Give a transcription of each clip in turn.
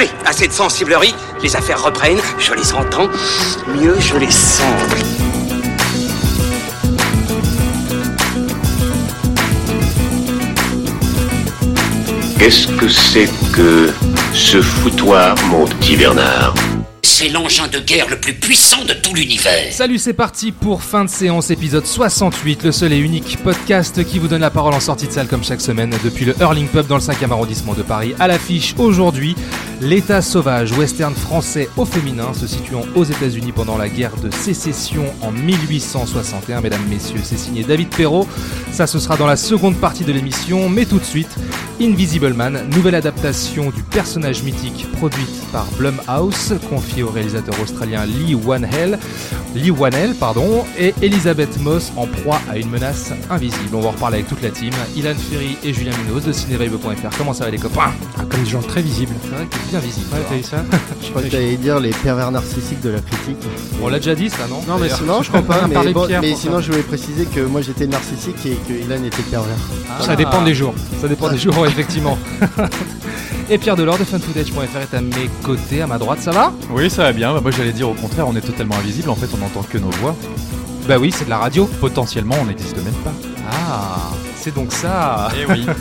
Allez, assez de sensiblerie, les affaires reprennent, je les entends, mieux je les sens. Qu'est-ce que c'est que ce foutoir, mon petit Bernard C'est l'engin de guerre le plus puissant de tout l'univers. Salut, c'est parti pour fin de séance, épisode 68, le seul et unique podcast qui vous donne la parole en sortie de salle comme chaque semaine depuis le Hurling Pub dans le 5e arrondissement de Paris. À l'affiche aujourd'hui, l'état sauvage western français au féminin se situant aux États-Unis pendant la guerre de sécession en 1861. Mesdames, messieurs, c'est signé David Perrault. Ça, ce sera dans la seconde partie de l'émission, mais tout de suite, Invisible Man, nouvelle adaptation du personnage mythique produite par Blumhouse, confiée au réalisateur australien Lee Wanhell, Lee Wanell, pardon, et Elisabeth Moss en proie à une menace invisible. On va en reparler avec toute la team, Ilan Ferry et Julien Minos de cinévibe.fr. Comment ça va les copains? Ah, comme des gens très visibles. C'est vrai que t'es bien visible. Ouais, t'as ça? Je crois que t'allais dire les pervers narcissiques de la critique. On l'a déjà dit ça, non? Non, mais sinon, Non, je crois pas, mais, bon, sinon ça. je voulais préciser que moi j'étais narcissique et que Ilan était pervers. Ah. ça dépend des jours. Ça dépend des jours, effectivement. et Pierre Delors de funfootage.fr est à mes côtés, à ma droite, ça va? Oui, ça va bien. Bah, moi, j'allais dire au contraire, on est totalement invisible. En fait, on n'entend que nos voix. Bah oui, c'est de la radio. Potentiellement, on n'existe même pas. Ah, c'est donc ça. Eh oui.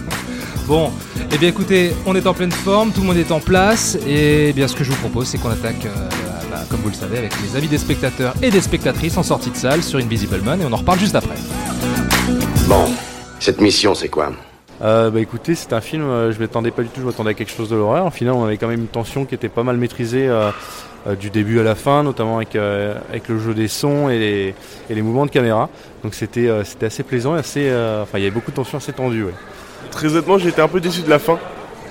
Bon, eh bien écoutez, on est en pleine forme, tout le monde est en place, et eh bien ce que je vous propose, c'est qu'on attaque, euh, bah, comme vous le savez, avec les avis des spectateurs et des spectatrices en sortie de salle sur Invisible Man, et on en reparle juste après. Bon, cette mission, c'est quoi? Euh, bah écoutez, c'est un film, euh, je m'attendais pas du tout, je m'attendais à quelque chose de l'horreur. Au final, on avait quand même une tension qui était pas mal maîtrisée euh, euh, du début à la fin, notamment avec, euh, avec le jeu des sons et les, et les mouvements de caméra. Donc c'était euh, c'était assez plaisant et assez. euh, Enfin, il y avait beaucoup de tension assez tendue. Ouais. Très honnêtement, j'ai été un peu déçu de la fin.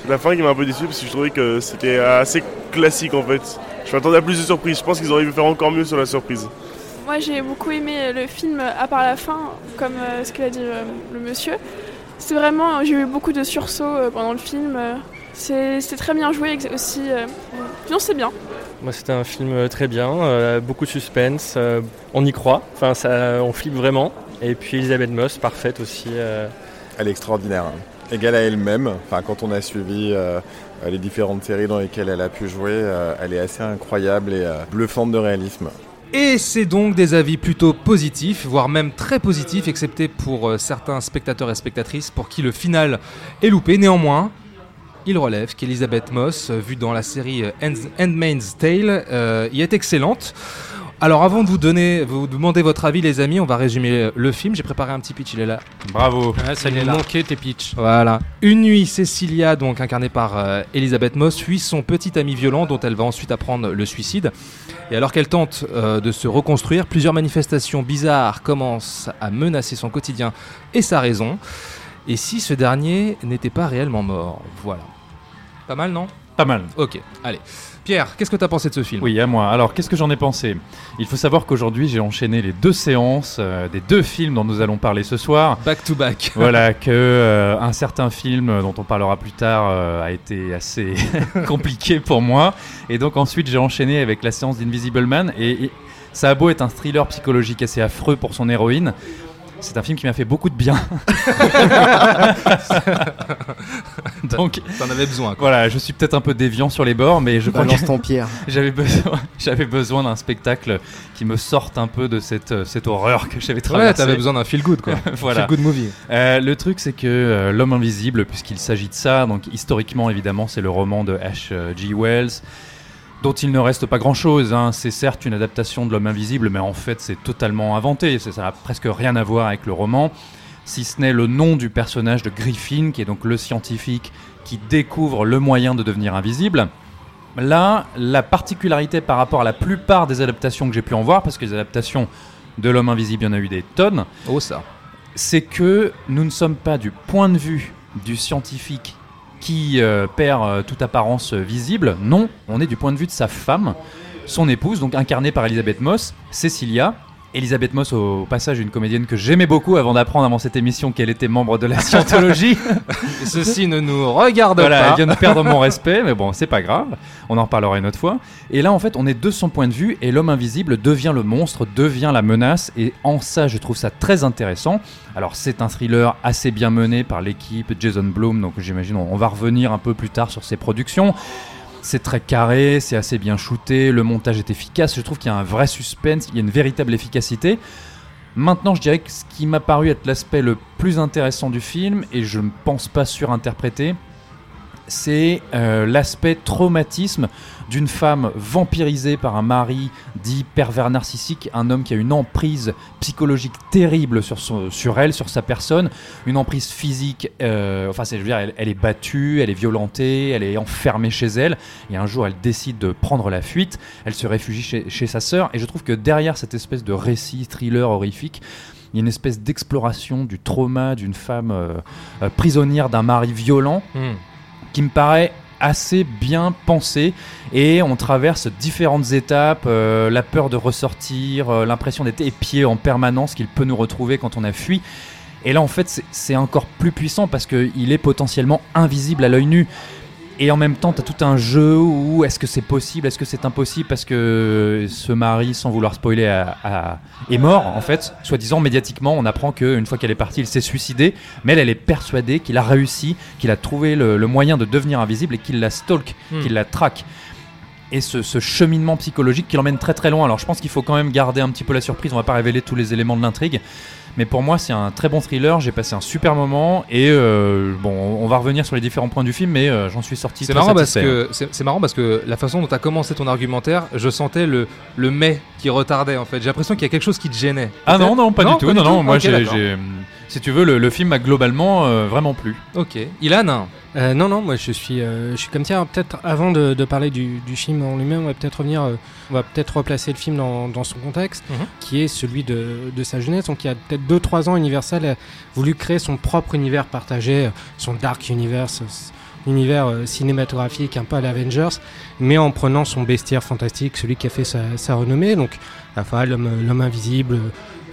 C'est La fin qui m'a un peu déçu parce que je trouvais que c'était assez classique en fait. Je m'attendais à plus de surprises. Je pense qu'ils auraient pu faire encore mieux sur la surprise. Moi j'ai beaucoup aimé le film à part la fin, comme euh, ce qu'a dit euh, le monsieur. C'est vraiment, j'ai eu beaucoup de sursauts euh, pendant le film. euh, c'est- C'était très bien joué aussi. euh, Sinon c'est bien. Moi, c'était un film très bien, beaucoup de suspense, on y croit, enfin, ça, on flippe vraiment. Et puis Elisabeth Moss, parfaite aussi. Elle est extraordinaire, hein. égale à elle-même. Enfin, quand on a suivi euh, les différentes séries dans lesquelles elle a pu jouer, euh, elle est assez incroyable et euh, bluffante de réalisme. Et c'est donc des avis plutôt positifs, voire même très positifs, excepté pour euh, certains spectateurs et spectatrices pour qui le final est loupé. Néanmoins, il relève qu'Elisabeth Moss, euh, vue dans la série euh, Hand- Handmaid's Tale, y est excellente. Alors avant de vous donner, vous demander votre avis les amis, on va résumer le film. J'ai préparé un petit pitch, il est là. Bravo. Ouais, ça Il lui est là. manquait tes pitchs. Voilà. Une nuit, Cecilia, donc incarnée par euh, Elisabeth Moss, suit son petit ami violent dont elle va ensuite apprendre le suicide. Et alors qu'elle tente euh, de se reconstruire, plusieurs manifestations bizarres commencent à menacer son quotidien et sa raison. Et si ce dernier n'était pas réellement mort? Voilà. Pas mal, non? Pas mal. Ok, allez. Pierre, qu'est-ce que t'as pensé de ce film? Oui, à moi. Alors, qu'est-ce que j'en ai pensé? Il faut savoir qu'aujourd'hui, j'ai enchaîné les deux séances euh, des deux films dont nous allons parler ce soir. Back to back. voilà que euh, un certain film euh, dont on parlera plus tard euh, a été assez compliqué pour moi et donc ensuite j'ai enchaîné avec la séance d'Invisible Man et, et ça a beau être un thriller psychologique assez affreux pour son héroïne c'est un film qui m'a fait beaucoup de bien donc T'en avais besoin, quoi. voilà je suis peut-être un peu déviant sur les bords mais je Balance ton pierre. j'avais besoin j'avais besoin d'un spectacle qui me sorte un peu de cette, euh, cette horreur que j'avais Ouais, traversée t'avais besoin d'un feel good, quoi. voilà Feel good movie. euh, le truc, c'est que euh, L'homme invisible, puisqu'il s'agit de ça, donc historiquement évidemment, c'est le roman de H.G. Wells, dont il ne reste pas grand-chose. hein. C'est certes une adaptation de L'homme invisible, mais en fait, c'est totalement inventé. Ça n'a presque rien à voir avec le roman, si ce n'est le nom du personnage de Griffin, qui est donc le scientifique qui découvre le moyen de devenir invisible. Là, la particularité par rapport à la plupart des adaptations que j'ai pu en voir, parce que les adaptations de L'homme invisible, il y en a eu des tonnes, Oh, ça. c'est que nous ne sommes pas du point de vue du scientifique qui euh, perd euh, toute apparence euh, visible. Non, on est du point de vue de sa femme, son épouse, donc incarnée par Elisabeth Moss, Cecilia. Elisabeth Moss, au passage, une comédienne que j'aimais beaucoup avant d'apprendre avant cette émission qu'elle était membre de la scientologie. Ceci ne nous regarde Voilà, pas. elle vient de perdre mon respect, mais bon, c'est pas grave. On en reparlera une autre fois. Et là, en fait, on est de son point de vue et l'homme invisible devient le monstre, devient la menace. Et en ça, je trouve ça très intéressant. Alors, c'est un thriller assez bien mené par l'équipe Jason Blum, donc j'imagine on va revenir un peu plus tard sur ses productions. C'est très carré, c'est assez bien shooté, le montage est efficace, je trouve qu'il y a un vrai suspense, il y a une véritable efficacité. Maintenant, je dirais que ce qui m'a paru être l'aspect le plus intéressant du film, et je ne pense pas surinterpréter, c'est euh, l'aspect traumatisme d'une femme vampirisée par un mari dit pervers narcissique, un homme qui a une emprise psychologique terrible sur, son- sur elle, sur sa personne, une emprise physique, euh, enfin c'est, je veux dire, elle, elle est battue, elle est violentée, elle est enfermée chez elle, et un jour elle décide de prendre la fuite, elle se réfugie chez, chez sa sœur, et je trouve que derrière cette espèce de récit thriller horrifique, il y a une espèce d'exploration du trauma d'une femme euh, euh, prisonnière d'un mari violent Hmm. qui me paraît assez bien pensé et on traverse différentes étapes, euh, la peur de ressortir, euh, l'impression d'être épié en permanence qu'il peut nous retrouver quand on a fui. Et là en fait c'est- encore plus puissant parce qu'il est potentiellement invisible à l'œil nu. Et en même temps, tu as tout un jeu où est-ce que c'est possible, est-ce que c'est impossible parce que ce mari, sans vouloir spoiler, a- a- est mort en fait. Soi-disant, médiatiquement, on apprend qu'une fois qu'elle est partie, il s'est suicidé. Mais elle, elle est persuadée qu'il a réussi, qu'il a trouvé le, le moyen de devenir invisible et qu'il la stalk, Hmm. qu'il la traque. Et ce, ce cheminement psychologique qui l'emmène très très loin. Alors je pense qu'il faut quand même garder un petit peu la surprise, on va pas révéler tous les éléments de l'intrigue. Mais pour moi, c'est un très bon thriller. J'ai passé un super moment et euh, bon, on va revenir sur les différents points du film, mais euh, j'en suis sorti. C'est marrant, parce que, marrant parce que la façon dont tu as commencé ton argumentaire, je sentais le, le mais qui retardait en fait. J'ai l'impression qu'il y a quelque chose qui te gênait. Ah non, non, pas du tout. Non, non, moi, j'ai- si tu veux, le, le film m'a globalement euh, vraiment plu. Ok. Ilan Euh, non, non, moi je suis, euh, je suis comme ça. Peut-être avant de, de parler du, du film en lui-même, on va peut-être revenir, euh, on va peut-être replacer le film dans, dans son contexte, Mhm. qui est celui de, de sa jeunesse. Donc il y a peut-être 2-3 ans, Universal a voulu créer son propre univers partagé, son Dark Universe, univers euh, cinématographique un peu à l'Avengers, mais en prenant son bestiaire fantastique, celui qui a fait sa, sa renommée, donc la fois l'homme l'homme invisible,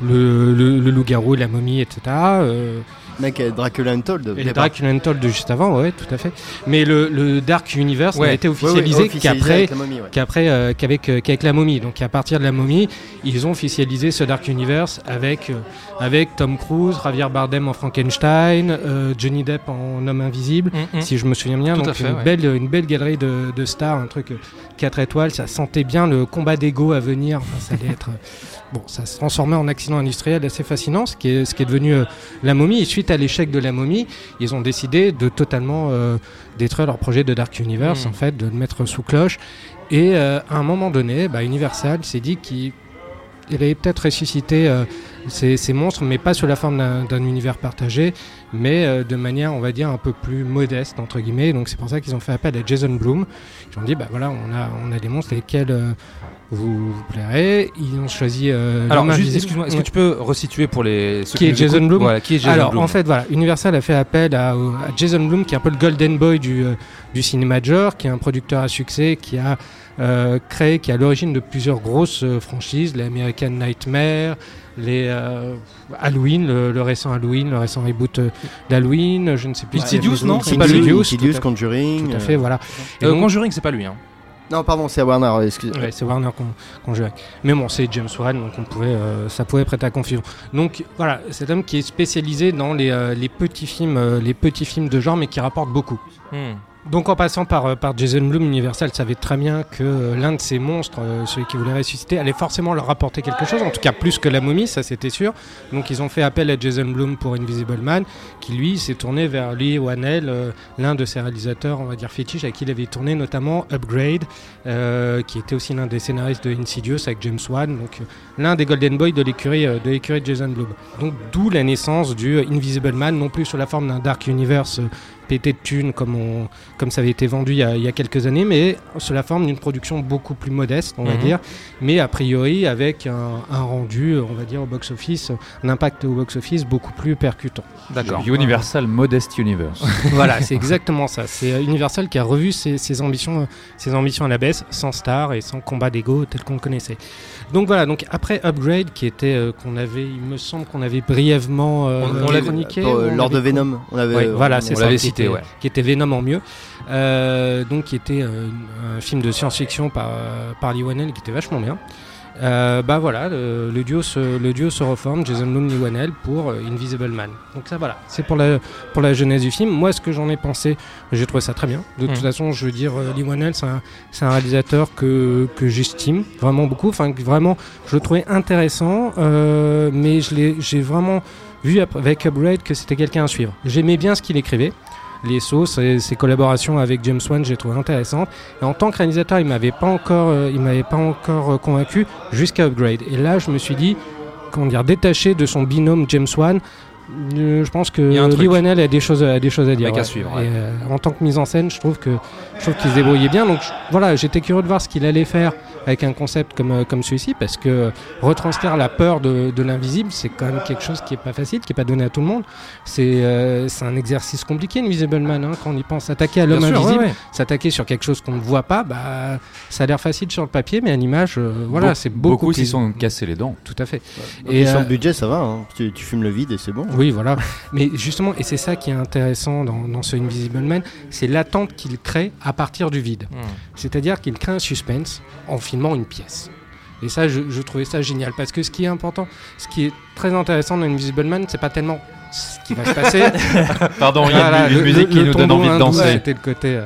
le, le, loup-garou, la momie, etc. euh, Mec, euh, Dracula Untold. et. Dracula Untold de juste avant, ouais, tout à fait. Mais le, le Dark Universe Ouais. a été Ouais, ouais, officialisé qu'après avec la momie, ouais. qu'après euh, qu'avec euh, qu'avec la momie. Donc à partir de la momie, ils ont officialisé ce Dark Universe avec euh, avec Tom Cruise, Javier Bardem en Frankenstein, euh, Johnny Depp en Homme Invisible, Mhm. si je me souviens bien. Tout donc à fait, une ouais. belle une belle galerie de, de stars, un truc 4 étoiles. Ça sentait bien le combat d'ego à venir. Enfin, ça allait être euh, bon, ça se transformait en accident industriel assez fascinant, ce qui est ce qui est devenu euh, la momie. Et suite à l'échec de la momie, ils ont décidé de totalement euh, détruire leur projet de Dark Universe, Mm. en fait, de le mettre sous cloche. Et euh, à un moment donné, bah, Universal s'est dit qu'il il allait peut-être ressusciter euh, ces, ces monstres, mais pas sous la forme d'un univers partagé, mais euh, de manière, on va dire, un peu plus modeste, entre guillemets. Donc c'est pour ça qu'ils ont fait appel à Jason Bloom. Ils ont dit, bah voilà, on a, on a des monstres lesquels euh, vous, vous plairez. Ils ont choisi euh, Alors, juste, excuse-moi, est-ce Ouais. que tu peux resituer pour les. ceux Qui est Jason Voilà, qui est Jason Alors, Blum en fait, voilà, Universal a fait appel à, Jason Blum, qui est un peu le golden boy du, euh, du cinéma de genre, qui est un producteur à succès, qui a euh, créé, qui est à l'origine de plusieurs grosses euh, franchises, les American Nightmare, les euh, Halloween, le, le récent Halloween, le récent reboot d'Halloween, je ne sais plus. Insidious, si- non C'est pas lui Insidious, Conjuring. Tout à fait, voilà. Et Euh, donc- Conjuring, c'est pas lui. Hein. Non, pardon, c'est Warner, excusez Ouais, c'est Warner qu'on joue avec. Mais bon, c'est James Wan, donc on pouvait, euh, ça pouvait prêter à confusion. Donc voilà, cet homme qui est spécialisé dans les, euh, les petits films, euh, les petits films de genre, mais qui rapportent beaucoup. Hmm. Donc en passant par, euh, Jason Blum, Universal savait très bien que euh, l'un de ces monstres, euh, celui qui voulait ressusciter, allait forcément leur rapporter quelque chose, en tout cas plus que la momie, ça c'était sûr. Donc ils ont fait appel à Jason Blum pour Invisible Man, qui lui s'est tourné vers Lee Wanell, euh, l'un de ses réalisateurs, on va dire fétiche, avec qui il avait tourné notamment Upgrade, qui était aussi l'un des scénaristes de Insidious avec James Wan, donc l'un des Golden Boys de l'écurie de l'écurie Jason Blum. Donc d'où la naissance du Invisible Man, non plus sous la forme d'un Dark Universe pété de thunes comme, on, comme ça avait été vendu il y a, il y a quelques années, mais sous la forme d'une production beaucoup plus modeste, on va Mhm. dire, mais a priori avec un, un rendu, on va dire, au box-office, un impact au box-office beaucoup plus percutant. D'accord. Universal Modest Universe. voilà, c'est exactement ça. C'est euh, Universal qui a revu ses, ses ambitions, euh, ses ambitions à la baisse, sans star et sans combat d'ego tel qu'on le connaissait. Donc voilà, donc après Upgrade, qui était euh, qu'on avait, il me semble qu'on avait brièvement euh, On- on chroniqué, pour, euh, avait- of Venom. On avait, Ouais, voilà, on c'est ça. qui était- ouais. Qui était Venom en mieux. Euh, donc qui était euh, un film de science-fiction par, euh, par Lee Whannell qui était vachement bien. Euh, bah voilà, le, le duo se, le duo se reforme, Jason Blum, Lee Whannell pour Invisible Man. Donc ça voilà, c'est pour la, pour la genèse du film. Moi, ce que j'en ai pensé, j'ai trouvé ça très bien. De toute Mhm. façon, je veux dire, Lee Whannell, c'est un, réalisateur que, que j'estime vraiment beaucoup. Enfin, vraiment, je le trouvais intéressant, euh, mais j'ai vraiment vu après- avec Upgrade que c'était quelqu'un à suivre. J'aimais bien ce qu'il écrivait. Les sauces et ses collaborations avec James Wan, j'ai trouvé intéressantes. Et en tant que réalisateur, il m'avait pas encore, euh, il m'avait pas encore euh, convaincu jusqu'à Upgrade. Et là, je me suis dit, comment dire, détaché de son binôme James Wan, euh, je pense que. Lee Whannell a des choses, a des choses à dire. Mec à ouais. suivre, Et, ouais. euh, en tant que mise en scène, je trouve que je trouve qu'il se débrouillait bien. Donc je- voilà, j'étais curieux de voir ce qu'il allait faire avec un concept comme, euh, comme celui-ci, parce que euh, retranscrire la peur de, de l'invisible, c'est quand même quelque chose qui est pas facile, qui est pas donné à tout le monde. C'est euh, c'est un exercice compliqué, Invisible Man, hein, quand on y pense. S'attaquer à l'homme invisible, ouais, ouais. s'attaquer sur quelque chose qu'on ne voit pas, bah, ça a l'air facile sur le papier, mais à l'image, euh, voilà, Beau- c'est beaucoup, beaucoup s'y plus- sont cassés les dents. Tout à fait. Et Et, sur euh, le budget, ça va. hein. Tu, tu fumes le vide et c'est bon. oui, voilà. Mais justement, et c'est ça qui est intéressant dans, dans ce Invisible Man, c'est l'attente qu'il crée à partir du vide. Hmm. C'est-à-dire qu'il crée un suspense en une pièce. Et ça, je, je trouvais ça génial. Parce que ce qui est important, ce qui est très intéressant dans Invisible Man, c'est pas tellement ce qui va se passer. Pardon, il y a Voilà, une, une le- musique le- qui le nous donne envie de hindou, danser. C'était le côté. euh,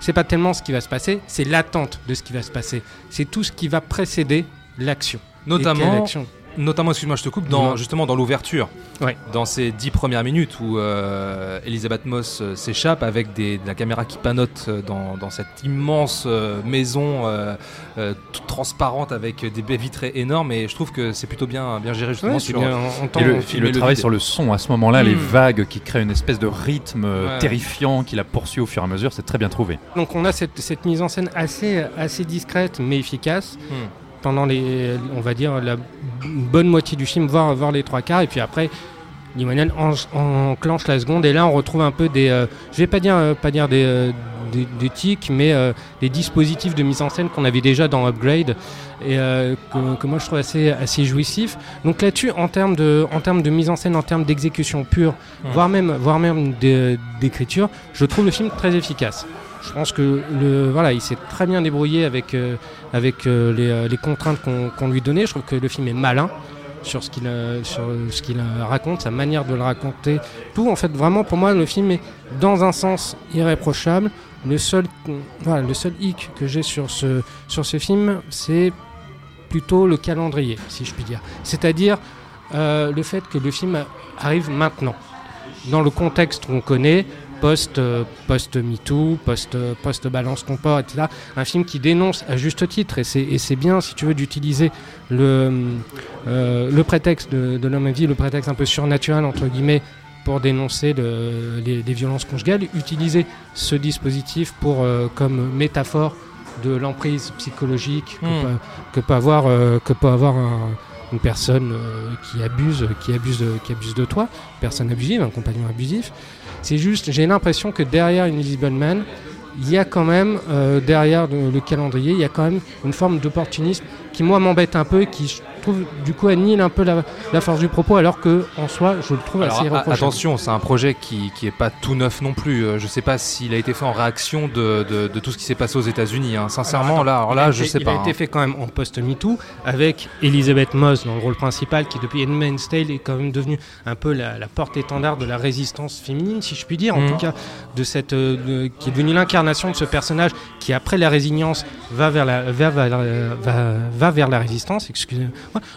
c'est pas tellement ce qui va se passer, c'est l'attente de ce qui va se passer. C'est tout ce qui va précéder l'action. Notamment, action notamment excuse-moi, je te coupe, dans, justement dans l'ouverture, Ouais. dans ces dix premières minutes où euh, Elisabeth Moss euh, s'échappe avec des, de la caméra qui panote euh, dans, dans cette immense euh, maison euh, euh, toute transparente avec des baies vitrées énormes et je trouve que c'est plutôt bien, bien géré justement Ouais, c'est bien, en- en temps- Et le, et filmer le le travail vide. sur le son, à ce moment-là, les Hmm. vagues qui créent une espèce de rythme Ouais. terrifiant qui la poursuit au fur et à mesure, c'est très bien trouvé. Donc on a cette, cette mise en scène assez, assez discrète mais efficace Hmm. Pendant les, on va dire la bonne moitié du film, voire, voire les trois quarts, et puis après Limonen enclenche la seconde, et là on retrouve un peu des, euh, je vais pas dire, euh, pas dire des, euh, des, des tics, mais euh, des dispositifs de mise en scène qu'on avait déjà dans Upgrade et que, que moi je trouve assez, assez jouissif. Donc là-dessus, en termes de, en termes de mise en scène, en termes d'exécution pure, Hmm. voire même, voire même d'écriture, je trouve le film très efficace. Je pense que le, voilà, il s'est très bien débrouillé avec, euh, euh, les, euh, les contraintes qu'on lui donnait. Je trouve que le film est malin sur ce qu'il raconte, sa manière de le raconter. Tout, en fait, vraiment, pour moi, le film est dans un sens irréprochable. Le seul, hic que j'ai sur ce, film, c'est plutôt le calendrier, si je puis dire. C'est-à-dire le fait que le film arrive maintenant, dans le contexte qu'on connaît, post, euh, post MeToo, post, euh, post balance ton port, etc. Un film qui dénonce à juste titre, et c'est, bien, si tu veux, d'utiliser le, euh, le prétexte de, de l'homme à vie, le prétexte un peu surnaturel, entre guillemets, pour dénoncer le- les, les violences conjugales, utiliser ce dispositif pour, euh, comme métaphore de l'emprise psychologique que, Hmm. peut, que peut avoir, euh, que peut avoir un- une personne euh, qui, abuse, qui, abuse de, qui abuse de toi, une personne abusive, un compagnon abusif. C'est juste, j'ai l'impression que derrière Invisible Man, il y a quand même, euh, derrière le, le calendrier, il y a quand même une forme d'opportunisme qui, moi, m'embête un peu et qui, trouve, du coup, annihile un peu la, la force du propos, alors que, en soi, je le trouve Alors, assez irréprochable. attention, c'est un projet qui, qui est pas tout neuf non plus. Euh, Je sais pas s'il a été fait en réaction de, de- de tout ce qui s'est passé aux États-Unis. hein. Sincèrement, Alors, là, alors là, a je été- sais pas. Il a été hein. fait quand même en post-MeToo avec Elizabeth Moss dans le rôle principal qui depuis Handmaid's Tale est quand même devenue un peu la, la porte-étendard de la résistance féminine si je puis dire en Mhm. tout cas de cette euh, de- qui est devenue l'incarnation de ce personnage qui après la résilience va vers la va, vers la- va, va vers la résistance excusez-moi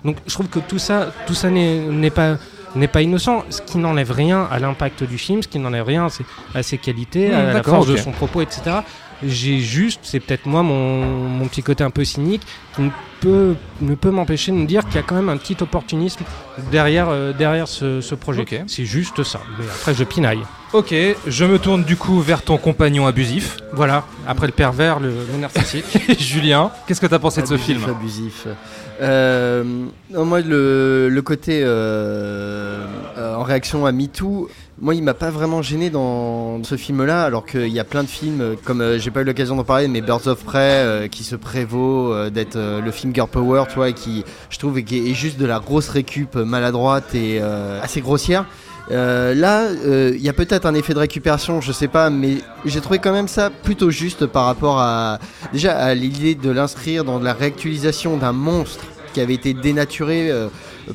donc je trouve que tout ça tout ça n'est pas n'est pas innocent, ce qui n'enlève rien à l'impact du film, ce qui n'enlève rien à ses, à ses qualités, à la force de son propos, etc. J'ai juste, c'est peut-être moi mon, mon petit côté un peu cynique, qui ne peut, ne peut m'empêcher de me dire qu'il y a quand même un petit opportunisme derrière, euh, derrière ce, ce projet. C'est juste ça. Mais après, je pinaille. Ok, je me tourne du coup vers ton compagnon abusif. Voilà, après le pervers, le, le narcissique. Julien, qu'est-ce que t'as pensé de ce Abusif, film? Abusif. Euh, non, moi, le, le côté euh, euh, en réaction à MeToo, moi, il m'a pas vraiment gêné dans ce film-là, alors qu'il y a plein de films, euh, comme euh, j'ai pas eu l'occasion d'en parler, mais Birds of Prey, euh, qui se prévaut d'être le film Girl Power, tu vois, qui, je trouve, est juste de la grosse récup maladroite et assez grossière. Euh, là, euh, il y a peut-être un effet de récupération, je sais pas, mais j'ai trouvé quand même ça plutôt juste par rapport à déjà à l'idée de l'inscrire dans la réactualisation d'un monstre qui avait été dénaturé euh,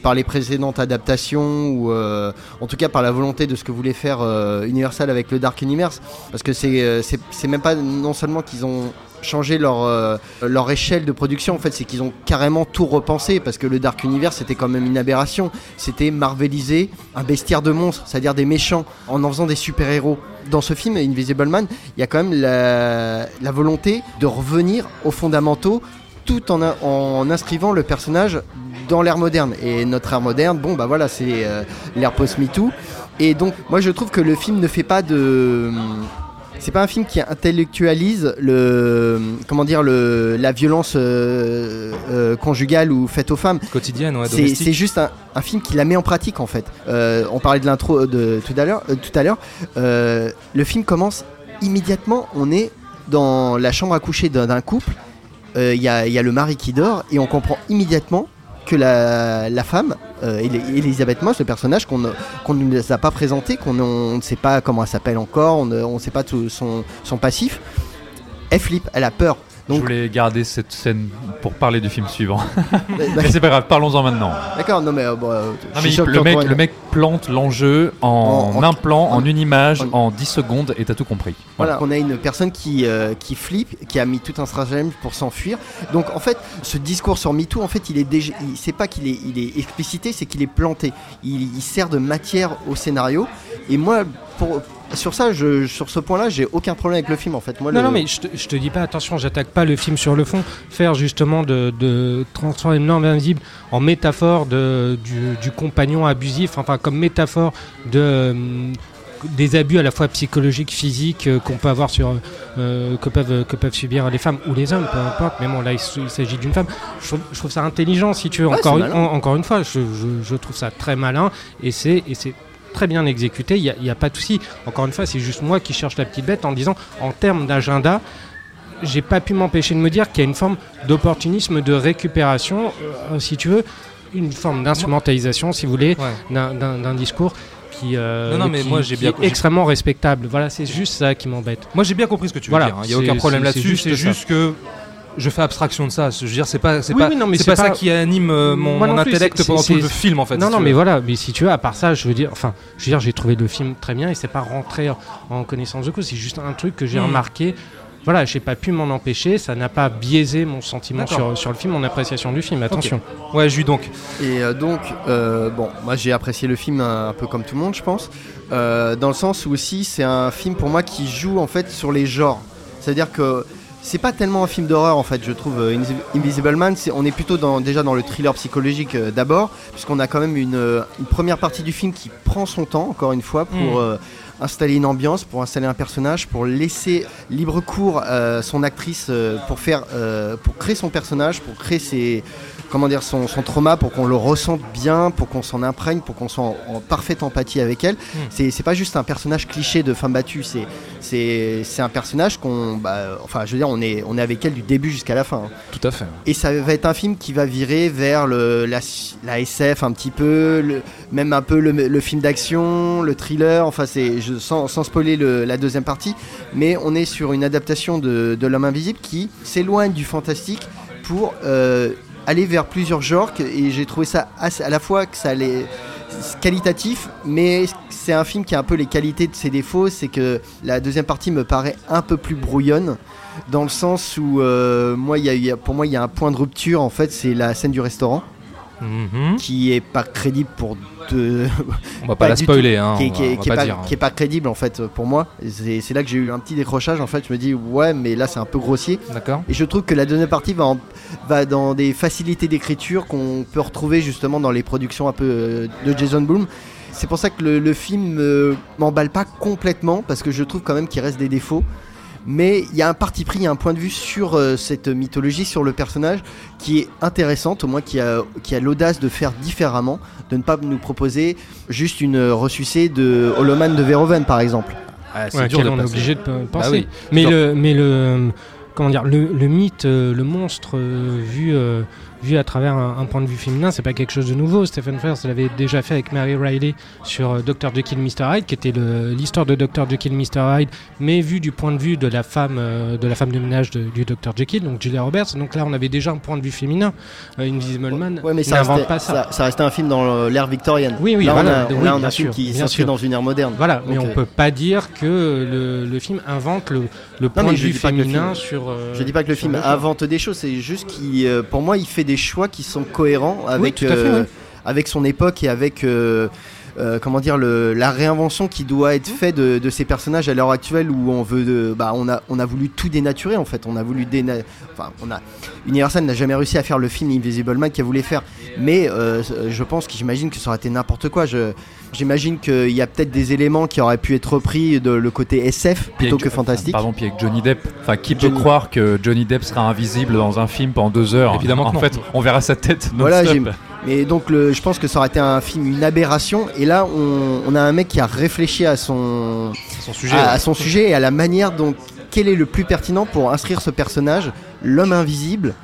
par les précédentes adaptations ou en tout cas par la volonté de ce que voulait faire Universal avec le Dark Universe. Parce que c'est c'est même pas non seulement qu'ils ont changé leur, euh, leur échelle de production en fait c'est qu'ils ont carrément tout repensé parce que le Dark Universe c'était quand même une aberration c'était marveliser un bestiaire de monstres c'est-à-dire des méchants en en faisant des super-héros dans ce film Invisible Man il y a quand même la, volonté de revenir aux fondamentaux tout en, en inscrivant le personnage dans l'ère moderne. Et notre ère moderne, bon bah voilà, c'est euh, l'ère post-MeToo. Et donc moi je trouve que le film ne fait pas de... C'est pas un film qui intellectualise le comment dire le la violence euh, euh, conjugale ou faite aux femmes quotidienne ouais, c'est juste un, un film qui la met en pratique en fait. Euh, on parlait de l'intro de tout à l'heure. tout à l'heure, le film commence immédiatement. On est dans la chambre à coucher d'un couple. Il y, a, y a le mari qui dort et on comprend immédiatement que la, la femme, euh, Eli- Elisabeth Moss, le personnage qu'on ne nous a pas présenté, qu'on on ne sait pas comment elle s'appelle encore, on ne on ne sait pas tout son, son passif, elle flippe, elle a peur. Je voulais garder cette scène pour parler du film suivant. Mais c'est pas grave, parlons-en maintenant. D'accord, non mais, euh, bon, euh, Non, mais le, mec, le mec plante l'enjeu en, En- en- un plan, en, en- une image, en- en 10 secondes, et t'as tout compris. Voilà, on a une personne qui, euh, qui flippe, qui a mis tout un stratagème pour s'enfuir. Donc en fait, ce discours sur MeToo, en fait, il est déjà, c'est pas qu'il est, il est explicité, c'est qu'il est planté. Il, il sert de matière au scénario. Et moi, pour, sur ça, je, sur ce point-là, j'ai aucun problème avec le film. En fait, moi, Non, le- non, mais je te, je te dis pas, attention, j'attaque pas le film sur le fond. Faire justement de, de transformer l'homme invisible en métaphore de, du, du compagnon abusif, enfin comme métaphore de euh, des abus à la fois psychologiques, physiques euh, qu'on peut avoir sur euh, que peuvent que peuvent subir les femmes ou les hommes, peu importe. Mais bon, là, il, s'agit d'une femme. Je trouve, je trouve ça intelligent, si tu veux. Ouais, encore, une, malin. en- encore une fois, je, je- je trouve ça très malin et c'est et c'est très bien exécuté, il n'y a, pas de souci. Encore une fois, c'est juste moi qui cherche la petite bête en disant, en termes d'agenda, j'ai pas pu m'empêcher de me dire qu'il y a une forme d'opportunisme, de récupération, euh, si tu veux, une forme d'instrumentalisation, si vous voulez, Ouais. d'un- discours qui, euh, Non, non, mais qui- moi, j'ai bien- est extrêmement respectable. Voilà, c'est juste ça qui m'embête. Moi j'ai bien compris ce que tu veux Voilà, dire, hein. il n'y a aucun problème c'est là-dessus, juste c'est juste que je fais abstraction de ça. Je veux dire, c'est pas, c'est Oui, pas, oui, non, mais c'est c'est pas ça qui anime euh, mon, intellect c'est- pendant c'est- tout le film en fait. Non, si non, mais voilà, mais si tu veux, à part ça, je veux dire, enfin, je veux dire, j'ai trouvé le film très bien et c'est pas rentré en connaissance de cause, c'est juste un truc que j'ai Hmm. remarqué. Voilà, j'ai pas pu m'en empêcher, ça n'a pas biaisé mon sentiment sur, sur le film, mon appréciation du film, attention. Ouais, Jus donc. Et euh, donc, euh, bon, moi j'ai apprécié le film un, un peu comme tout le monde, je pense, Euh, dans le sens où aussi c'est un film pour moi qui joue en fait sur les genres. C'est-à-dire que c'est pas tellement un film d'horreur en fait, je trouve. euh, Invis- Invisible Man, on est plutôt dans, déjà dans le thriller psychologique euh, d'abord, puisqu'on a quand même une, euh, une première partie du film qui prend son temps, encore une fois, pour Mm. euh, installer une ambiance, pour installer un personnage, pour laisser libre cours à son actrice euh, pour faire, euh, pour créer son personnage, pour créer ses, comment dire, son, son trauma, pour qu'on le ressente bien, pour qu'on s'en imprègne, pour qu'on soit en, en parfaite empathie avec elle. C'est c'est pas juste un personnage cliché de femme battue, c'est un personnage qu'on, bah, enfin, je veux dire, on est on est avec elle du début jusqu'à la fin. hein. Tout à fait. Et ça va être un film qui va virer vers le, la, la SF un petit peu, le- même un peu le, le film d'action, le thriller, enfin c'est sans, sans spoiler le- la deuxième partie, mais on est sur une adaptation de, de L'homme invisible qui s'éloigne du fantastique pour euh, aller vers plusieurs genres et j'ai trouvé ça à la fois que ça qualitatif, mais c'est un film qui a un peu les qualités de ses défauts, c'est que la deuxième partie me paraît un peu plus brouillonne, dans le sens où euh, moi, pour moi, il y a un point de rupture, en fait, c'est la scène du restaurant, Mhm. qui est pas crédible pour deux... On va pas la spoiler, hein, qui, qui est- qui pas pas, dire, hein. qui est pas crédible, en fait, pour moi. C'est là que j'ai eu un petit décrochage, en fait, je me dis, ouais, mais là, c'est un peu grossier. D'accord. Et je trouve que la deuxième partie va, en- va dans des facilités d'écriture qu'on peut retrouver justement dans les productions un peu euh, de Jason Blum. C'est pour ça que le, le film euh, m'emballe pas complètement parce que je trouve quand même qu'il reste des défauts. Mais il y a un parti pris, il y a un point de vue sur euh, cette mythologie, sur le personnage qui est intéressante, au moins qui a, qui a l'audace de faire différemment, de ne pas nous proposer juste une euh, ressucée de Holoman de Verhoeven par exemple. Ah, Ouais, auquel on est obligé de penser. Bah oui. Mais le, mais le, comment dire, le, le mythe, euh, le monstre vu, euh, vu à travers un, un point de vue féminin, c'est pas quelque chose de nouveau. Stephen Frears l'avait déjà fait avec Mary Riley sur euh, Dr Jekyll Mr Hyde, qui était l'histoire de Dr Jekyll Mr Hyde, mais vu du point de vue de la femme, euh, de la femme de ménage de- du Dr Jekyll, donc Julia Roberts. Donc là, on avait déjà un point de vue féminin. Euh, Invisible Man Ouais, mais ça restait, pas ça. ça- ça restait un film dans euh, l'ère victorienne. Oui, oui, là, voilà, on a, oui, bien un film sûr, qui s'inscrit dans une ère moderne. Voilà, mais Donc, on peut pas dire que le, le film invente le, le point de vue féminin film- sur. euh, Je dis pas que le film invente des choses, c'est juste qu'il, euh, pour moi, il fait des choix qui sont cohérents avec, fait, euh, avec son époque et avec, euh, comment dire, le, la réinvention qui doit être faite de, de ces personnages à l'heure actuelle où on veut, de- bah, on a, on a voulu tout dénaturer en fait, on a voulu déna- enfin, on a, Universal n'a jamais réussi à faire le film Invisible Man qu'il voulait faire, mais je pense que j'imagine que ça aurait été n'importe quoi. Je, j'imagine qu'il y a peut-être des éléments qui auraient pu être repris de le côté SF plutôt que fantastique. Pardon, puis avec Johnny Depp. Enfin, qui peut croire que Johnny Depp sera invisible dans un film pendant deux heures? Évidemment que En non. fait, on verra sa tête Voilà, mais donc le, je pense que ça aurait été un film, une aberration. Et là, on, on a un mec qui a réfléchi à son, Son sujet. à, à son sujet et à la manière dont quel est le plus pertinent pour inscrire ce personnage, l'homme invisible,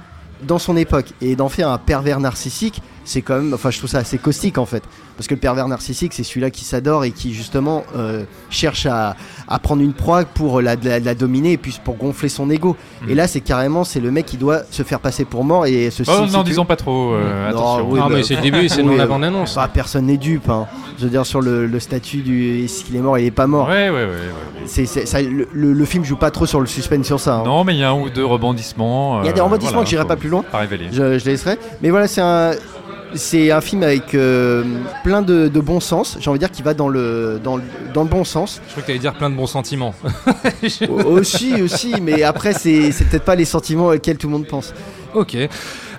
dans son époque et d'en faire un pervers narcissique. C'est quand même, enfin, je trouve ça assez caustique en fait, parce que le pervers narcissique, c'est celui-là qui s'adore et qui justement euh, cherche à, à prendre une proie pour la, la- la dominer et puis pour gonfler son ego. Mm. Et là, c'est carrément, c'est le mec qui doit se faire passer pour mort et se Oh non, disons pas trop. euh, Non, attention. oui, Ah, bah, mais c'est le début, c'est oui, dans la euh, bande-annonce. bah, personne n'est dupe. hein. Je veux dire, sur le, le statut du. Est-ce qu'il est mort, il est pas mort. Ouais, ouais, ouais. ouais. C'est, c'est- ça- le, le- le film joue pas trop sur le suspense sur ça. hein. Non, mais il y a un ou deux rebondissements. Il y a des rebondissements voilà, que j'irai pas plus loin. Pas révéler. Je, je laisserai. Mais voilà, c'est un. C'est un film avec euh, plein de, de bon sens. J'ai envie de dire qu'il va dans le, dans, le, dans le bon sens. Je crois que t'allais dire plein de bons sentiments. Au- aussi, aussi. Mais après, c'est, c'est peut-être pas les sentiments auxquels tout le monde pense. Ok.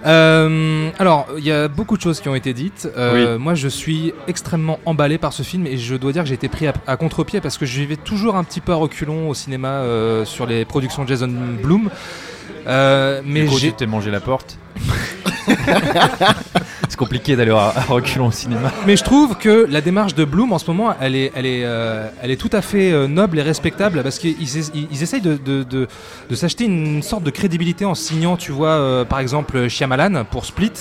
Euh, alors, il y a beaucoup de choses qui ont été dites. Euh, Moi, je suis extrêmement emballé par ce film et je dois dire que j'ai été pris à, à contre-pied parce que j'y vais toujours un petit peu à reculons au cinéma euh, sur les productions de Jason. Euh, mais Du coup, j'ai tu t'es mangé la porte. c'est compliqué d'aller à, reculons au cinéma. Mais je trouve que la démarche de Bloom en ce moment, elle est, elle est, euh, elle est tout à fait euh, noble et respectable parce qu'ils ils, ils essayent de, de, de, s'acheter une sorte de crédibilité en signant, tu vois, euh, par exemple Shyamalan pour Split.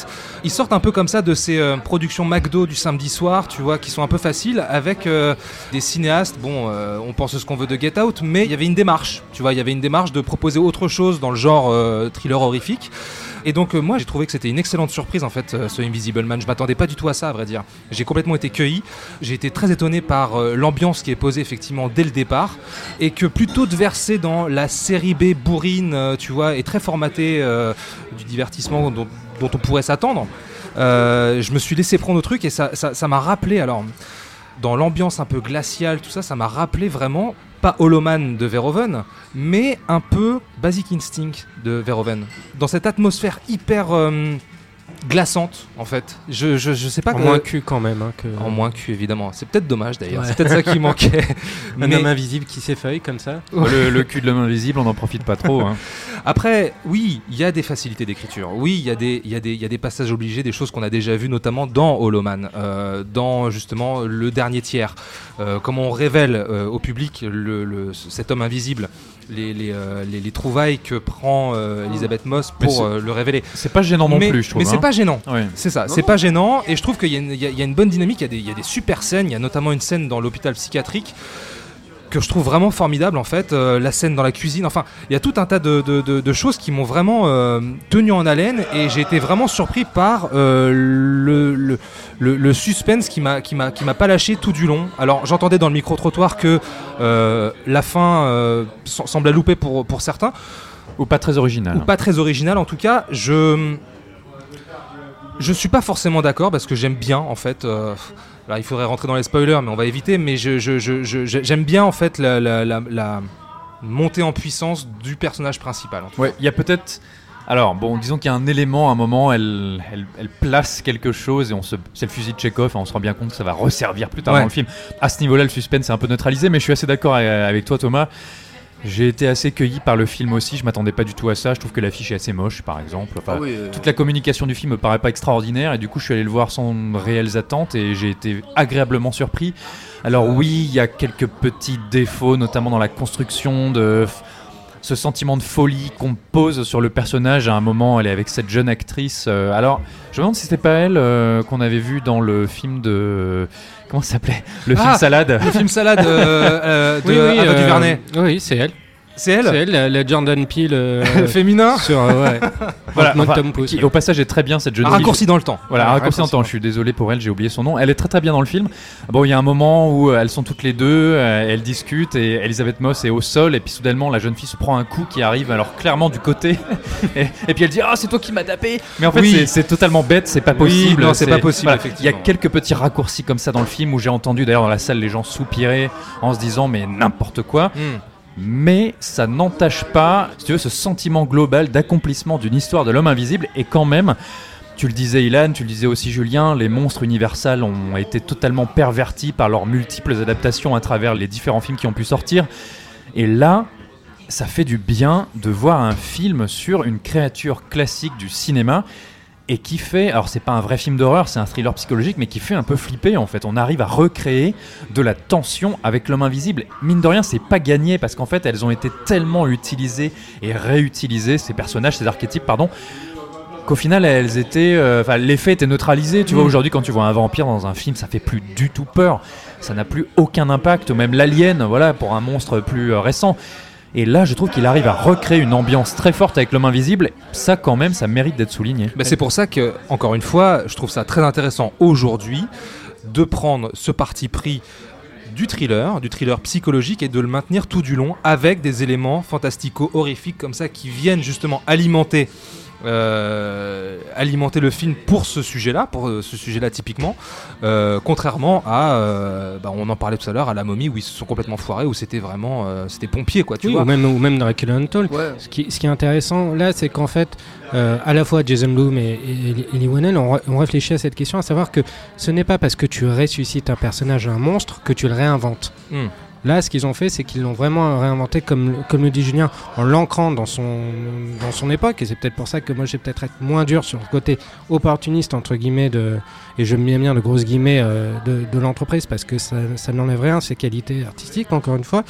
Ils sortent un peu comme ça de ces productions McDo du samedi soir, tu vois, qui sont un peu faciles avec des cinéastes. Bon, on pense ce qu'on veut de Get Out, mais il y avait une démarche, tu vois, il y avait une démarche de proposer autre chose dans le genre thriller horrifique. Et donc euh, moi j'ai trouvé que c'était une excellente surprise en fait euh, ce Invisible Man. Je m'attendais pas du tout à ça à vrai dire. J'ai complètement été cueilli. J'ai été très étonné par euh, l'ambiance qui est posée effectivement dès le départ et que plutôt de verser dans la série B bourrine, tu vois, et très formatée du divertissement dont, on pourrait s'attendre. je me suis laissé prendre au truc et ça m'a rappelé alors dans l'ambiance un peu glaciale, tout ça, ça m'a rappelé vraiment, pas Holoman de Verhoeven, mais un peu Basic Instinct de Verhoeven. Dans cette atmosphère hyper euh, glaçante, en fait. Je, je, je sais pas En que- moins cul quand même. hein, que... En moins cul, évidemment. C'est peut-être dommage d'ailleurs. Ouais. C'est peut-être ça qui manquait. Un Mais- homme invisible qui s'effeuille comme ça. Le, le cul de l'homme invisible, on n'en profite pas trop. hein. Après, oui, il y a des facilités d'écriture. Oui, il y, a des- il y, a des- il y a des passages obligés, des choses qu'on a déjà vues, notamment dans Hollow Man, euh, dans justement le dernier tiers. Euh, comment on révèle euh, au public le, le- cet homme invisible, les, les, euh, les- les trouvailles que prend euh, Elisabeth Moss pour c'est- euh, le révéler. C'est pas gênant non mais, plus, je trouve. Mais c'est hein. pas gênant. Ouais. C'est ça, c'est pas gênant. Et je trouve qu'il y, a une- il y a- il y a une bonne dynamique, il y, a des, il y a des super scènes. Il y a notamment une scène dans l'hôpital psychiatrique que je trouve vraiment formidable en fait, euh, la scène dans la cuisine, enfin il y a tout un tas de, de- de- de choses qui m'ont vraiment euh, tenu en haleine et j'ai été vraiment surpris par euh, le, le, le- le suspense qui m'a qui m'a qui m'a pas lâché tout du long. Alors j'entendais dans le micro trottoir que la fin sem- semble à louper pour pour certains Ou pas très original. ou pas très original en tout cas. Je je suis pas forcément d'accord parce que j'aime bien en fait. Il faudrait rentrer dans les spoilers, mais on va éviter. Mais je, je- je- je- je- j'aime bien en fait la, la- la- la montée en puissance du personnage principal. en tout. Ouais, il y a peut-être. Alors, bon, disons qu'il y a un élément, à un moment, elle, elle, elle place quelque chose et on se, c'est le fusil de Chekhov et on se rend bien compte que ça va resservir plus tard Ouais. dans le film. À ce niveau-là, le suspense est un peu neutralisé, mais je suis assez d'accord avec toi, Thomas. J'ai été assez cueilli par le film aussi. Je m'attendais pas du tout à ça. Je trouve que l'affiche est assez moche, par exemple. Enfin, Ah oui, euh, toute la communication du film me paraît pas extraordinaire et du coup, je suis allé le voir sans réelles attentes et j'ai été agréablement surpris. Alors oui, il y a quelques petits défauts, notamment dans la construction de ce sentiment de folie qu'on pose sur le personnage à un moment. Elle est avec cette jeune actrice. euh, alors, je me demande si c'était pas elle euh, qu'on avait vu dans le film de. Comment ça s'appelait? Le film Ah, Salade. Le film Salade euh, de Oui, oui, Ava DuVernay. Oui, c'est elle. C'est elle C'est elle, la, la Jordan Peele euh, Féminin sur euh, ouais. Voilà, enfin, qui, au passage est très bien cette jeune Un fille. raccourci dans le temps. Voilà, un Ouais, raccourci dans le temps. Je suis désolé pour elle, j'ai oublié son nom. Elle est très très bien dans le film. Bon, il y a un moment où euh, elles sont toutes les deux, euh, elles discutent et Elisabeth Moss est au sol et puis soudainement la jeune fille se prend un coup qui arrive alors clairement du côté et, et puis elle dit ah c'est toi qui m'as tapé. Mais en fait Oui. c'est- totalement bête, c'est pas Oui, possible. non, c'est pas possible. Il y a quelques petits raccourcis comme ça dans le film où j'ai entendu d'ailleurs dans la salle les gens soupirer en se disant mais n'importe quoi. Hmm. Mais ça n'entache pas, si tu veux, ce sentiment global d'accomplissement d'une histoire de l'homme invisible et quand même. Tu le disais Ilan, tu le disais aussi Julien, les monstres universels ont été totalement pervertis par leurs multiples adaptations à travers les différents films qui ont pu sortir. Et là, ça fait du bien de voir un film sur une créature classique du cinéma et qui fait, alors c'est pas un vrai film d'horreur, c'est un thriller psychologique, mais qui fait un peu flipper en fait. On arrive à recréer de la tension avec l'homme invisible. Mine de rien, c'est pas gagné parce qu'en fait, elles ont été tellement utilisées et réutilisées, ces personnages, ces archétypes, pardon, qu'au final, elles étaient, euh, enfin, l'effet était neutralisé. Tu vois, Mm. aujourd'hui, quand tu vois un vampire dans un film, ça fait plus du tout peur. Ça n'a plus aucun impact. Même l'alien, voilà, pour un monstre plus euh, récent. Et là, je trouve qu'il arrive à recréer une ambiance très forte avec l'homme invisible. Ça, quand même, ça mérite d'être souligné. Bah, c'est pour ça que, encore une fois, je trouve ça très intéressant aujourd'hui de prendre ce parti pris du thriller, du thriller psychologique et de le maintenir tout du long avec des éléments fantastico-horrifiques comme ça qui viennent justement alimenter euh, alimenter le film pour ce sujet-là, pour euh, ce sujet-là typiquement, euh, contrairement à, euh, bah, on en parlait tout à l'heure, à la momie où ils se sont complètement foirés, où c'était vraiment, euh, c'était pompier quoi, tu Oui, vois. ou même, ou même Dracula Untold. Ouais. Ce, qui, ce qui est intéressant là, c'est qu'en fait, euh, à la fois Jason Blum et, et, et Lee Whannell ont, re- ont réfléchi à cette question, à savoir que ce n'est pas parce que tu ressuscites un personnage, un monstre, que tu le réinventes. Hmm. Là, ce qu'ils ont fait, c'est qu'ils l'ont vraiment réinventé, comme, comme le dit Julien, en l'ancrant dans son, dans son époque. Et c'est peut-être pour ça que moi, j'ai peut-être être moins dur sur le côté opportuniste, entre guillemets, de, et je mets bien de grosses guillemets, euh, de, l'entreprise, parce que ça, ça n'enlève rien à ses qualités artistiques, encore une fois.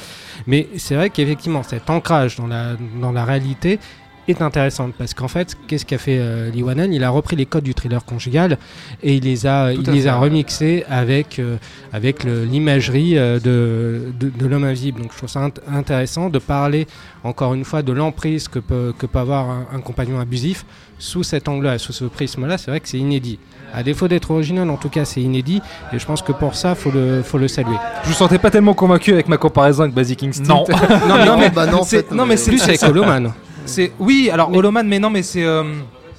Mais c'est vrai qu'effectivement, cet ancrage dans la, dans la réalité est intéressante parce qu'en fait, qu'est-ce qu'a fait euh, Lee Whannell Il a repris les codes du thriller conjugal et il les a, Tout il les fait, a remixés avec, euh, avec l'imagerie euh, de, de, de l'homme invisible. Donc je trouve ça int- intéressant de parler encore une fois de l'emprise que peut, que peut avoir un, un compagnon abusif sous cet angle-là, sous ce prisme-là. C'est vrai que c'est inédit. À défaut d'être original, en tout cas, c'est inédit et je pense que pour ça, faut le, faut le saluer. Je vous sentais pas tellement convaincu avec ma comparaison avec Basic Instinct. Non. non, mais, Non, mais bah non, en c'est- fait, non, mais mais- c'est Plus avec Holoman. C'est oui, alors Mais- Holoman, mais non, mais c'est. euh,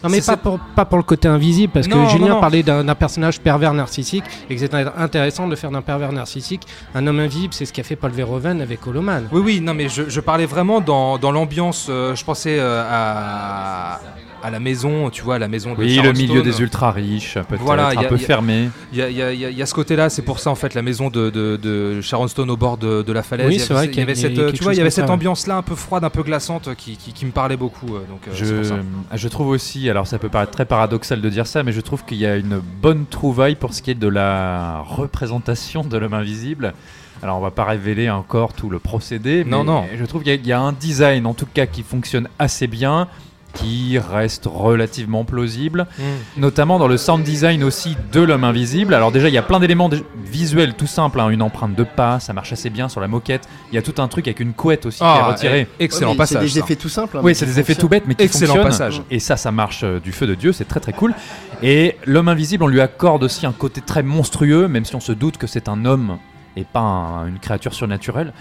Non mais pas pour, pas pour le côté invisible, parce Non, que Julien non, non. parlait d'un d'un personnage pervers narcissique, et que c'était intéressant de faire d'un pervers narcissique un homme invisible, c'est ce qu'a fait Paul Verhoeven avec Holoman. Oui, oui, non, mais je, je parlais vraiment dans, dans l'ambiance. euh, je pensais euh, à, à la maison, tu vois, la maison de Oui, le milieu des ultra riches, peut-être Voilà, un a- peu a- fermé. Il y a, y y ce côté-là, c'est pour ça en fait la maison de, de, de Sharon Stone au bord de, de la falaise. Oui, c'est vrai il qu'il y avait cette, quelque tu vois, il y avait cette ambiance-là un peu froide, un peu glaçante qui, qui, qui me parlait beaucoup. euh, Donc, euh, pour Je, ça. je trouve aussi, alors ça peut paraître très paradoxal de dire ça, mais je trouve qu'il y a une bonne trouvaille pour ce qui est de la représentation de l'homme invisible. Alors on va pas révéler encore tout le procédé, mais Non, non. je trouve qu'il y a un design en tout cas qui fonctionne assez bien, qui reste relativement plausible, Mm. notamment dans le sound design aussi de l'homme invisible. Alors déjà il y a plein d'éléments dé- visuels tout simples, hein, une empreinte de pas, ça marche assez bien sur la moquette. Il y a tout un truc avec une couette aussi qui est Ah, retirée. eh, excellent passage. C'est des ça. effets tout simples. hein, Oui, c'est des effets tout bêtes, mais qui Excellent fonctionnent. passage. Et ça, ça marche euh, du feu de Dieu, c'est très très cool. Et l'homme invisible, on lui accorde aussi un côté très monstrueux, même si on se doute que c'est un homme et pas un- une créature surnaturelle.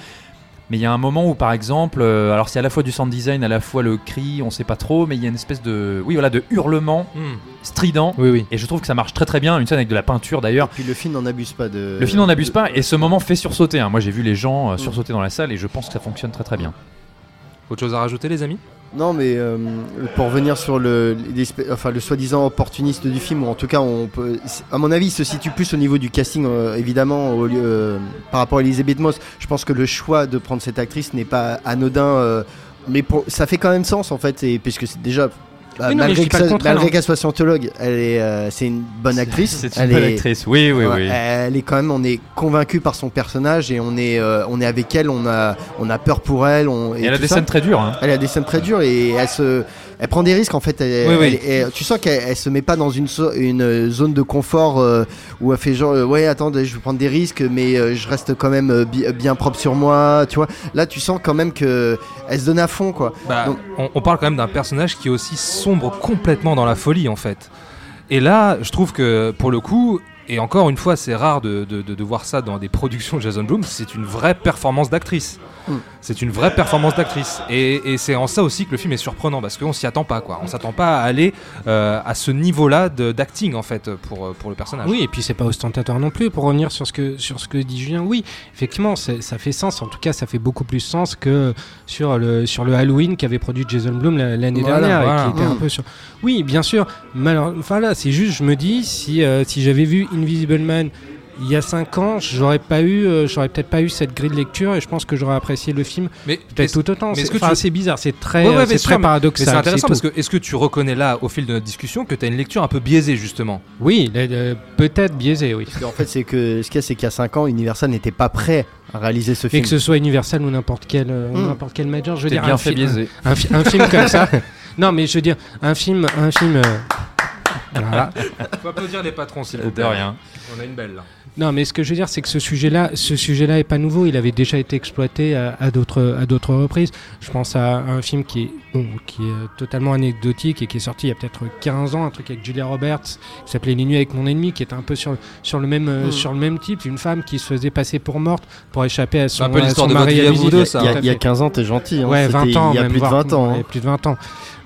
Mais il y a un moment où, par exemple, euh, alors c'est à la fois du sound design, à la fois le cri, on sait pas trop, mais il y a une espèce de, oui voilà, de hurlement Mm. strident. Oui, oui. Et je trouve que ça marche très très bien. Une scène avec de la peinture d'ailleurs. Puis le film n'en abuse pas de. Le film n'en abuse de- pas et ce moment fait sursauter. hein. Moi j'ai vu les gens euh, Mm. sursauter dans la salle et je pense que ça fonctionne très très bien. Autre chose à rajouter, les amis? Non, mais euh, pour revenir sur le, enfin, le soi-disant opportuniste du film, ou en tout cas, on peut, à mon avis, il se situe plus au niveau du casting, euh, évidemment, euh, par rapport à Elisabeth Moss. Je pense que le choix de prendre cette actrice n'est pas anodin, mais ça fait quand même sens, en fait, et, puisque c'est déjà Bah, non, malgré qu'elle soit scientologue, elle est, euh, c'est une bonne actrice. C'est une Elle bonne est- actrice, oui, oui, Ouais, oui. Elle est quand même, on est convaincu par son personnage et on est, euh, on est avec elle, on a, on a peur pour elle. On, Et elle a des ça. scènes très dures. hein. Elle a des scènes très dures et elle se, elle prend des risques en fait. Elle- Oui, oui. elle- elle- tu sens qu'elle elle se met pas dans une, so- une zone de confort euh, où elle fait genre, euh, ouais, attends, je vais prendre des risques, mais euh, je reste quand même euh, bi- bien propre sur moi, tu vois. Là, tu sens quand même que elle se donne à fond, quoi. Bah, Donc- on, on parle quand même d'un personnage qui aussi sombre complètement dans la folie en fait. Et là, je trouve que pour le coup, et encore une fois, c'est rare de, de- de- de voir ça dans des productions de Jason Blum, c'est une vraie performance d'actrice. Mm. C'est une vraie performance d'actrice. Et, et c'est en ça aussi que le film est surprenant, parce qu'on s'y attend pas, quoi. On s'attend pas à aller euh, à ce niveau-là d'acting, en fait, pour, euh, pour le personnage. Oui, et puis c'est pas ostentatoire non plus. Pour revenir sur ce que, sur ce que dit Julien, oui, effectivement, ça fait sens. En tout cas, ça fait beaucoup plus sens que sur le, sur le Halloween qu'avait produit Jason Blum la- l'année Voilà, dernière. et qui était un Mm. peu sur... Oui, bien sûr. Mais alors, enfin là, c'est juste, je me dis, si, euh, si j'avais vu Invisible Man il y a 5 ans, j'aurais pas eu, euh, j'aurais peut-être pas eu cette grille de lecture et je pense que j'aurais apprécié le film Mais peut-être tout autant. C'est que enfin, tu- c'est bizarre, c'est très, Ouais, ouais, euh, c'est très mais- paradoxal. Mais c'est intéressant parce que est-ce que tu reconnais là, au fil de notre discussion, que tu as une lecture un peu biaisée, justement? Oui, euh, peut-être biaisé, oui. Qu'en fait, c'est que ce qu'il y a, c'est qu'il y a 5 ans, Universal n'était pas prêt à réaliser ce Et film. que ce soit Universal ou n'importe quel, euh, ou Mm. n'importe quel major, je veux dire, bien un, fait fi- biaiser. un, fi- un film comme ça. Non, mais je veux dire, un film, un film. Voilà. Faut applaudir les patrons, s'il vous plaît. De rien. On a une belle là. Non, mais ce que je veux dire, c'est que ce sujet-là, ce sujet-là est pas nouveau. Il avait déjà été exploité à, à d'autres, à d'autres reprises. Je pense à un film qui est, bon, qui est euh, totalement anecdotique et qui est sorti il y a peut-être 15 ans, un truc avec Julia Roberts, qui s'appelait Les nuits avec mon ennemi, qui était un peu sur, sur le même, euh, Mm. sur le même type, une femme qui se faisait passer pour morte pour échapper à son, un peu à l'histoire son de mari vie à ça. il y, a, Tout à il y a fait. 15 ans, t'es gentil. hein. Ouais, C'était 20 ans. Il y a même, plus de voire- 20 ans. hein. plus de 20 ans.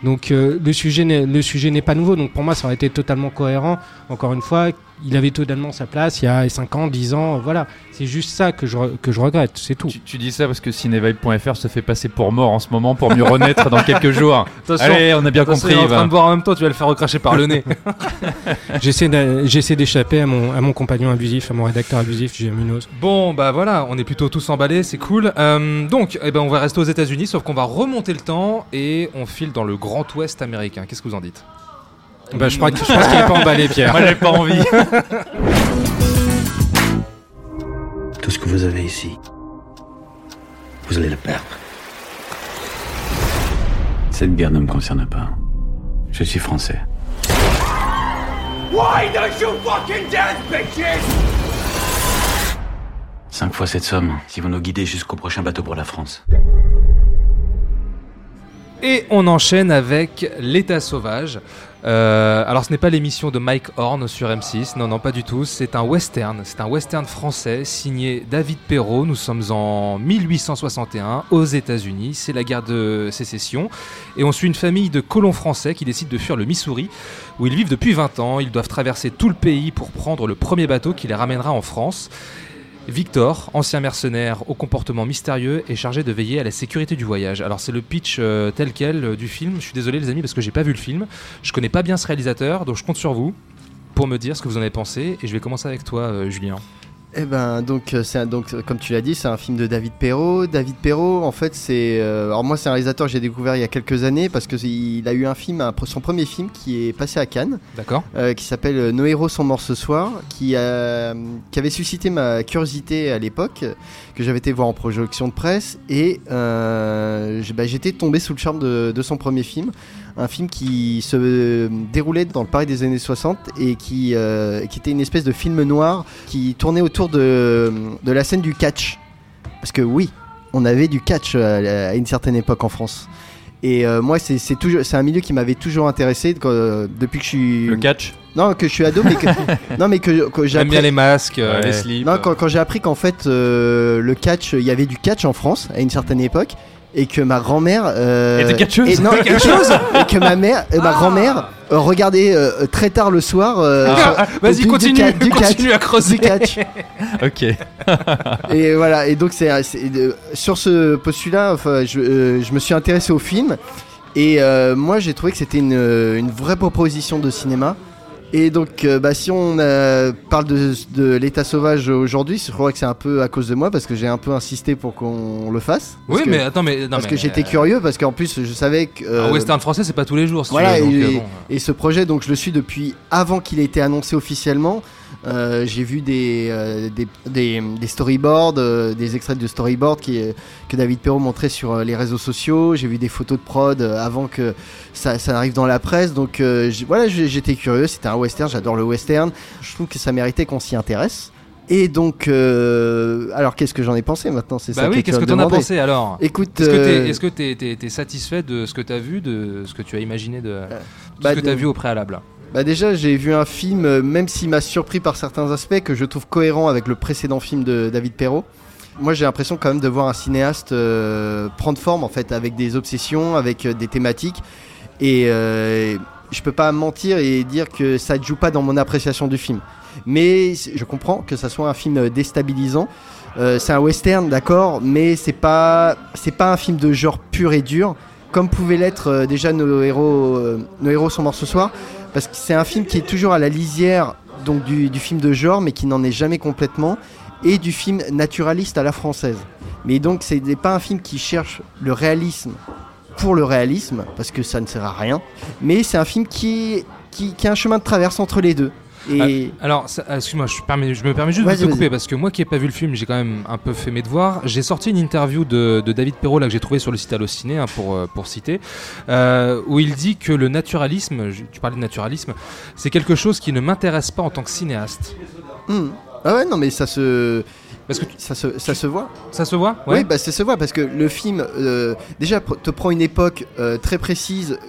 Donc euh, le sujet le sujet n'est pas nouveau. Donc pour moi, ça aurait été totalement cohérent. Encore une fois, il avait totalement sa place il y a 5 ans, 10 ans. Voilà, c'est juste ça que je, que je regrette. C'est tout. Tu, tu dis ça parce que Cinevibe.fr se fait passer pour mort en ce moment pour mieux renaître dans quelques jours. Attention, Allez, on a bien compris. il est en train va. de boire en même temps, tu vas le faire recracher par le nez. J'essaie d'échapper à mon, à mon compagnon abusif, à mon rédacteur abusif, Julien Munoz. Bon, bah voilà, on est plutôt tous emballés, c'est cool. Euh, donc, eh ben, on va rester aux États-Unis, sauf qu'on va remonter le temps et on file dans le Grand Ouest américain. Qu'est-ce que vous en dites? Bah, je crois que- je pense qu'il est pas emballé, Pierre. Moi, j'ai pas envie. Tout ce que vous avez ici, vous allez le perdre. Cette guerre ne me concerne pas. Je suis français. Cinq fois cette somme, si vous nous guidez jusqu'au prochain bateau pour la France. Et on enchaîne avec L'état sauvage. Euh, alors ce n'est pas l'émission de Mike Horn sur M6, non non pas du tout, c'est un western, c'est un western français signé David Perrault, nous sommes en 1861 aux États-Unis, c'est la guerre de sécession. Et on suit une famille de colons français qui décident de fuir le Missouri où ils vivent depuis 20 ans, ils doivent traverser tout le pays pour prendre le premier bateau qui les ramènera en France. Victor, ancien mercenaire au comportement mystérieux, est chargé de veiller à la sécurité du voyage. Alors c'est le pitch euh, tel quel euh, du film. Je suis désolé les amis parce que j'ai pas vu le film. Je connais pas bien ce réalisateur, donc je compte sur vous pour me dire ce que vous en avez pensé. Et je vais commencer avec toi, euh, Julien. Eh ben donc euh, c'est donc euh, comme tu l'as dit c'est un film de David Perrault. David Perrault en fait c'est euh, alors moi c'est un réalisateur que j'ai découvert il y a quelques années parce que il a eu un film un- son premier film qui est passé à Cannes D'accord. euh, qui s'appelle Nos héros sont morts ce soir qui a qui avait suscité ma curiosité à l'époque que j'avais été voir en projection de presse et euh, bah, j'étais tombé sous le charme de, de son premier film un film qui se déroulait dans le Paris des années 60 et qui, euh, qui était une espèce de film noir qui tournait autour de, de la scène du catch. Parce que oui, on avait du catch à, à une certaine époque en France. Et euh, moi, c'est c'est toujours, c'est un milieu qui m'avait toujours intéressé depuis que je suis. Le catch Non, que je suis ado, mais que, non, mais que, que j'ai J'aime bien appris- les masques, euh, Ouais. les slips. non, quand, quand j'ai appris qu'en fait euh, le catch, il y avait du catch en France à une certaine époque et que ma grand-mère euh, Était et, non, et que, et que ma mère, et ma grand-mère euh, regardait euh, très tard le soir. euh, Ah, sur- Vas-y, du- du continue, du catch, continue à creuser. du catch. Ok. Et voilà, et donc c'est euh, sur ce postulat, enfin, je, euh, je me suis intéressé au film et euh, moi j'ai trouvé que c'était une, une vraie proposition de cinéma Et donc, euh, bah, si on euh, parle de, de l'état sauvage aujourd'hui, je crois que c'est un peu à cause de moi parce que j'ai un peu insisté pour qu'on le fasse. Oui, que- mais attends, mais. non, parce mais, que j'étais euh, curieux, parce qu'en plus, je savais que. Un euh, western français, c'est pas tous les jours. si voilà, veux, donc, et, bon. et ce projet, donc je le suis depuis avant qu'il ait été annoncé officiellement. Euh, j'ai vu des, euh, des, des, des storyboards, euh, des extraits de storyboards qui, que David Perrault montrait sur les réseaux sociaux. J'ai vu des photos de prod avant que ça, ça arrive dans la presse. Donc voilà, j'étais curieux. C'était un western, j'adore le western. Je trouve que ça méritait qu'on s'y intéresse. Et donc, euh, alors qu'est-ce que j'en ai pensé maintenant? C'est Bah ça oui, que qu'est-ce que t'en as pensé alors? Écoute, Est-ce que t'es t'es satisfait de ce que t'as vu, de ce que tu as imaginé, de bah, ce que t'as vu au préalable? Bah déjà j'ai vu un film, euh, même s'il m'a surpris par certains aspects, que je trouve cohérent avec le précédent film de David Perrault. Moi j'ai l'impression quand même de voir un cinéaste euh, prendre forme en fait avec des obsessions, avec euh, des thématiques. Et euh, je peux pas mentir et dire que ça ne joue pas dans mon appréciation du film. Mais je comprends que ça soit un film déstabilisant. C'est un western, d'accord, mais c'est pas c'est pas un film de genre pur et dur, comme pouvaient l'être déjà nos héros. nos héros sont morts ce soir, parce que c'est un film qui est toujours à la lisière du, film de genre, mais qui n'en est jamais complètement, et du film naturaliste à la française. Mais donc c'est n'est pas un film qui cherche le réalisme pour le réalisme, parce que ça ne sert à rien, mais c'est un film qui a un chemin de traverse entre les deux. Et Ah, Alors, ça- excuse-moi, je, permets- je me permets juste de te couper parce que moi qui n'ai pas vu le film, j'ai quand même un peu fait mes devoirs. J'ai sorti une interview de, de David Perrault là, que j'ai trouvé sur le site Allociné, hein, pour, euh, pour citer, euh, où il dit que le naturalisme, tu parlais de naturalisme, c'est quelque chose qui ne m'intéresse pas en tant que cinéaste. Hmm. Ah ouais, non, mais ça se. Parce que ça se, ça se voit. Ça se voit Oui, bah ça se voit parce que le film, euh, déjà, pr- te prend une époque euh, très précise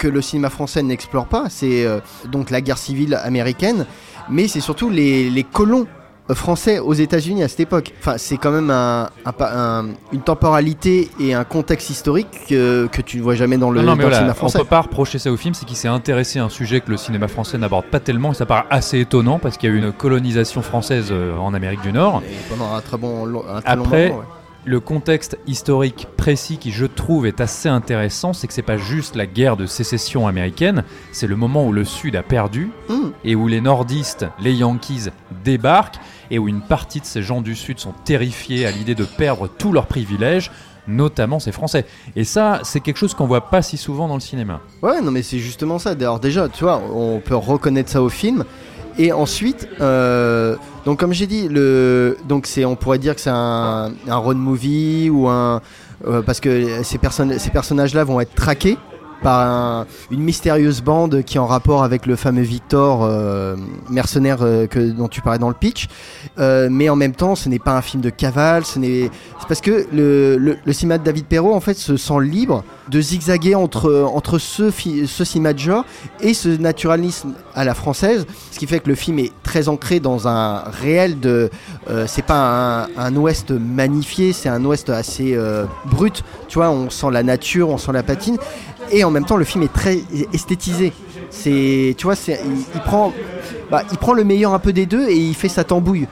que le cinéma français n'explore pas. C'est euh, donc la guerre civile américaine, mais c'est surtout les, les colons euh, français aux États-Unis à cette époque. Enfin, c'est quand même un, un pa- un- une temporalité et un contexte historique que, que tu ne vois jamais dans le, non, non, mais le voilà, cinéma on français. peut pas reprocher ça au film, c'est qu'il s'est intéressé à un sujet que le cinéma français n'aborde pas tellement, et ça paraît assez étonnant parce qu'il y a eu une colonisation française euh, en Amérique du Nord. Et pendant un très bon, un très long Après, moment, ouais. Le contexte historique précis qui, je trouve, est assez intéressant, c'est que c'est pas juste la guerre de sécession américaine, c'est le moment où le Sud a perdu Mm. et où les nordistes, les Yankees, débarquent et où une partie de ces gens du Sud sont terrifiés à l'idée de perdre tous leurs privilèges, notamment ces Français. Et ça, c'est quelque chose qu'on voit pas si souvent dans le cinéma. Ouais, non, mais c'est justement ça. D'ailleurs, déjà, tu vois, on peut reconnaître ça au film. Et ensuite, euh, donc comme j'ai dit, le, donc c'est, on pourrait dire que c'est un, road movie ou un, euh, parce que ces personnes, ces personnages-là vont être traqués par un- une mystérieuse bande qui est en rapport avec le fameux Victor, euh, mercenaire euh, que, dont tu parlais dans le pitch. Euh, mais en même temps, ce n'est pas un film de cavale, ce parce que le, le, le cinéma de David Perrault en fait se sent libre de zigzaguer entre, entre ce, ce cinéma de genre et ce naturalisme à la française, ce qui fait que le film est très ancré dans un réel de, c'est pas un, un ouest magnifié, c'est un ouest assez brut, tu vois, on sent la nature, on sent la patine, et en même temps le film est très esthétisé. C'est, tu vois, c'est, il, bah, prend le meilleur un peu des deux et il fait sa tambouille.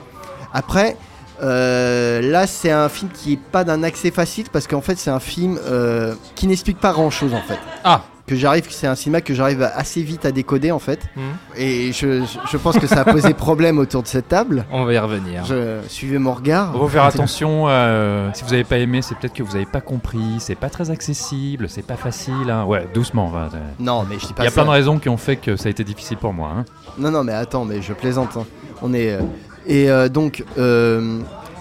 Après, euh, là, c'est un film qui est pas d'un accès facile parce qu'en fait, c'est un film euh, qui n'explique pas grand chose en fait. Ah Que j'arrive, c'est un cinéma que j'arrive assez vite à décoder en fait. Mhm. Et je, je pense que ça a posé problème autour de cette table. On va y revenir. Je suivez mon regard. Faut faire attention, euh, si vous n'avez pas aimé, c'est peut-être que vous n'avez pas compris, c'est pas très accessible, c'est pas facile. hein. Ouais, doucement. va. Non, mais je dis pas Il y a ça. plein de raisons qui ont fait que ça a été difficile pour moi. hein. Non, non, mais attends, mais je plaisante. hein. On est. euh, Et euh, donc, euh,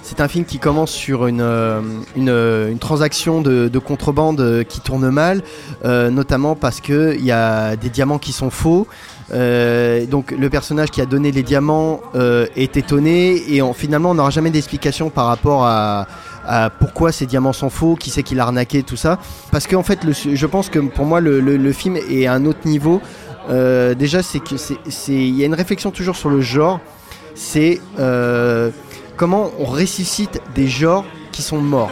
c'est un film qui commence sur une, euh, euh, une transaction de, de contrebande euh, qui tourne mal, notamment parce qu'il y a des diamants qui sont faux. Donc le personnage qui a donné les diamants est étonné et finalement on n'aura jamais d'explication par rapport à, pourquoi ces diamants sont faux, qui c'est qui l'a arnaqué, tout ça. Parce qu'en fait, je pense que pour moi le, film est à un autre niveau. Déjà, c'est il y a une réflexion toujours sur le genre. C'est comment on ressuscite des genres qui sont morts.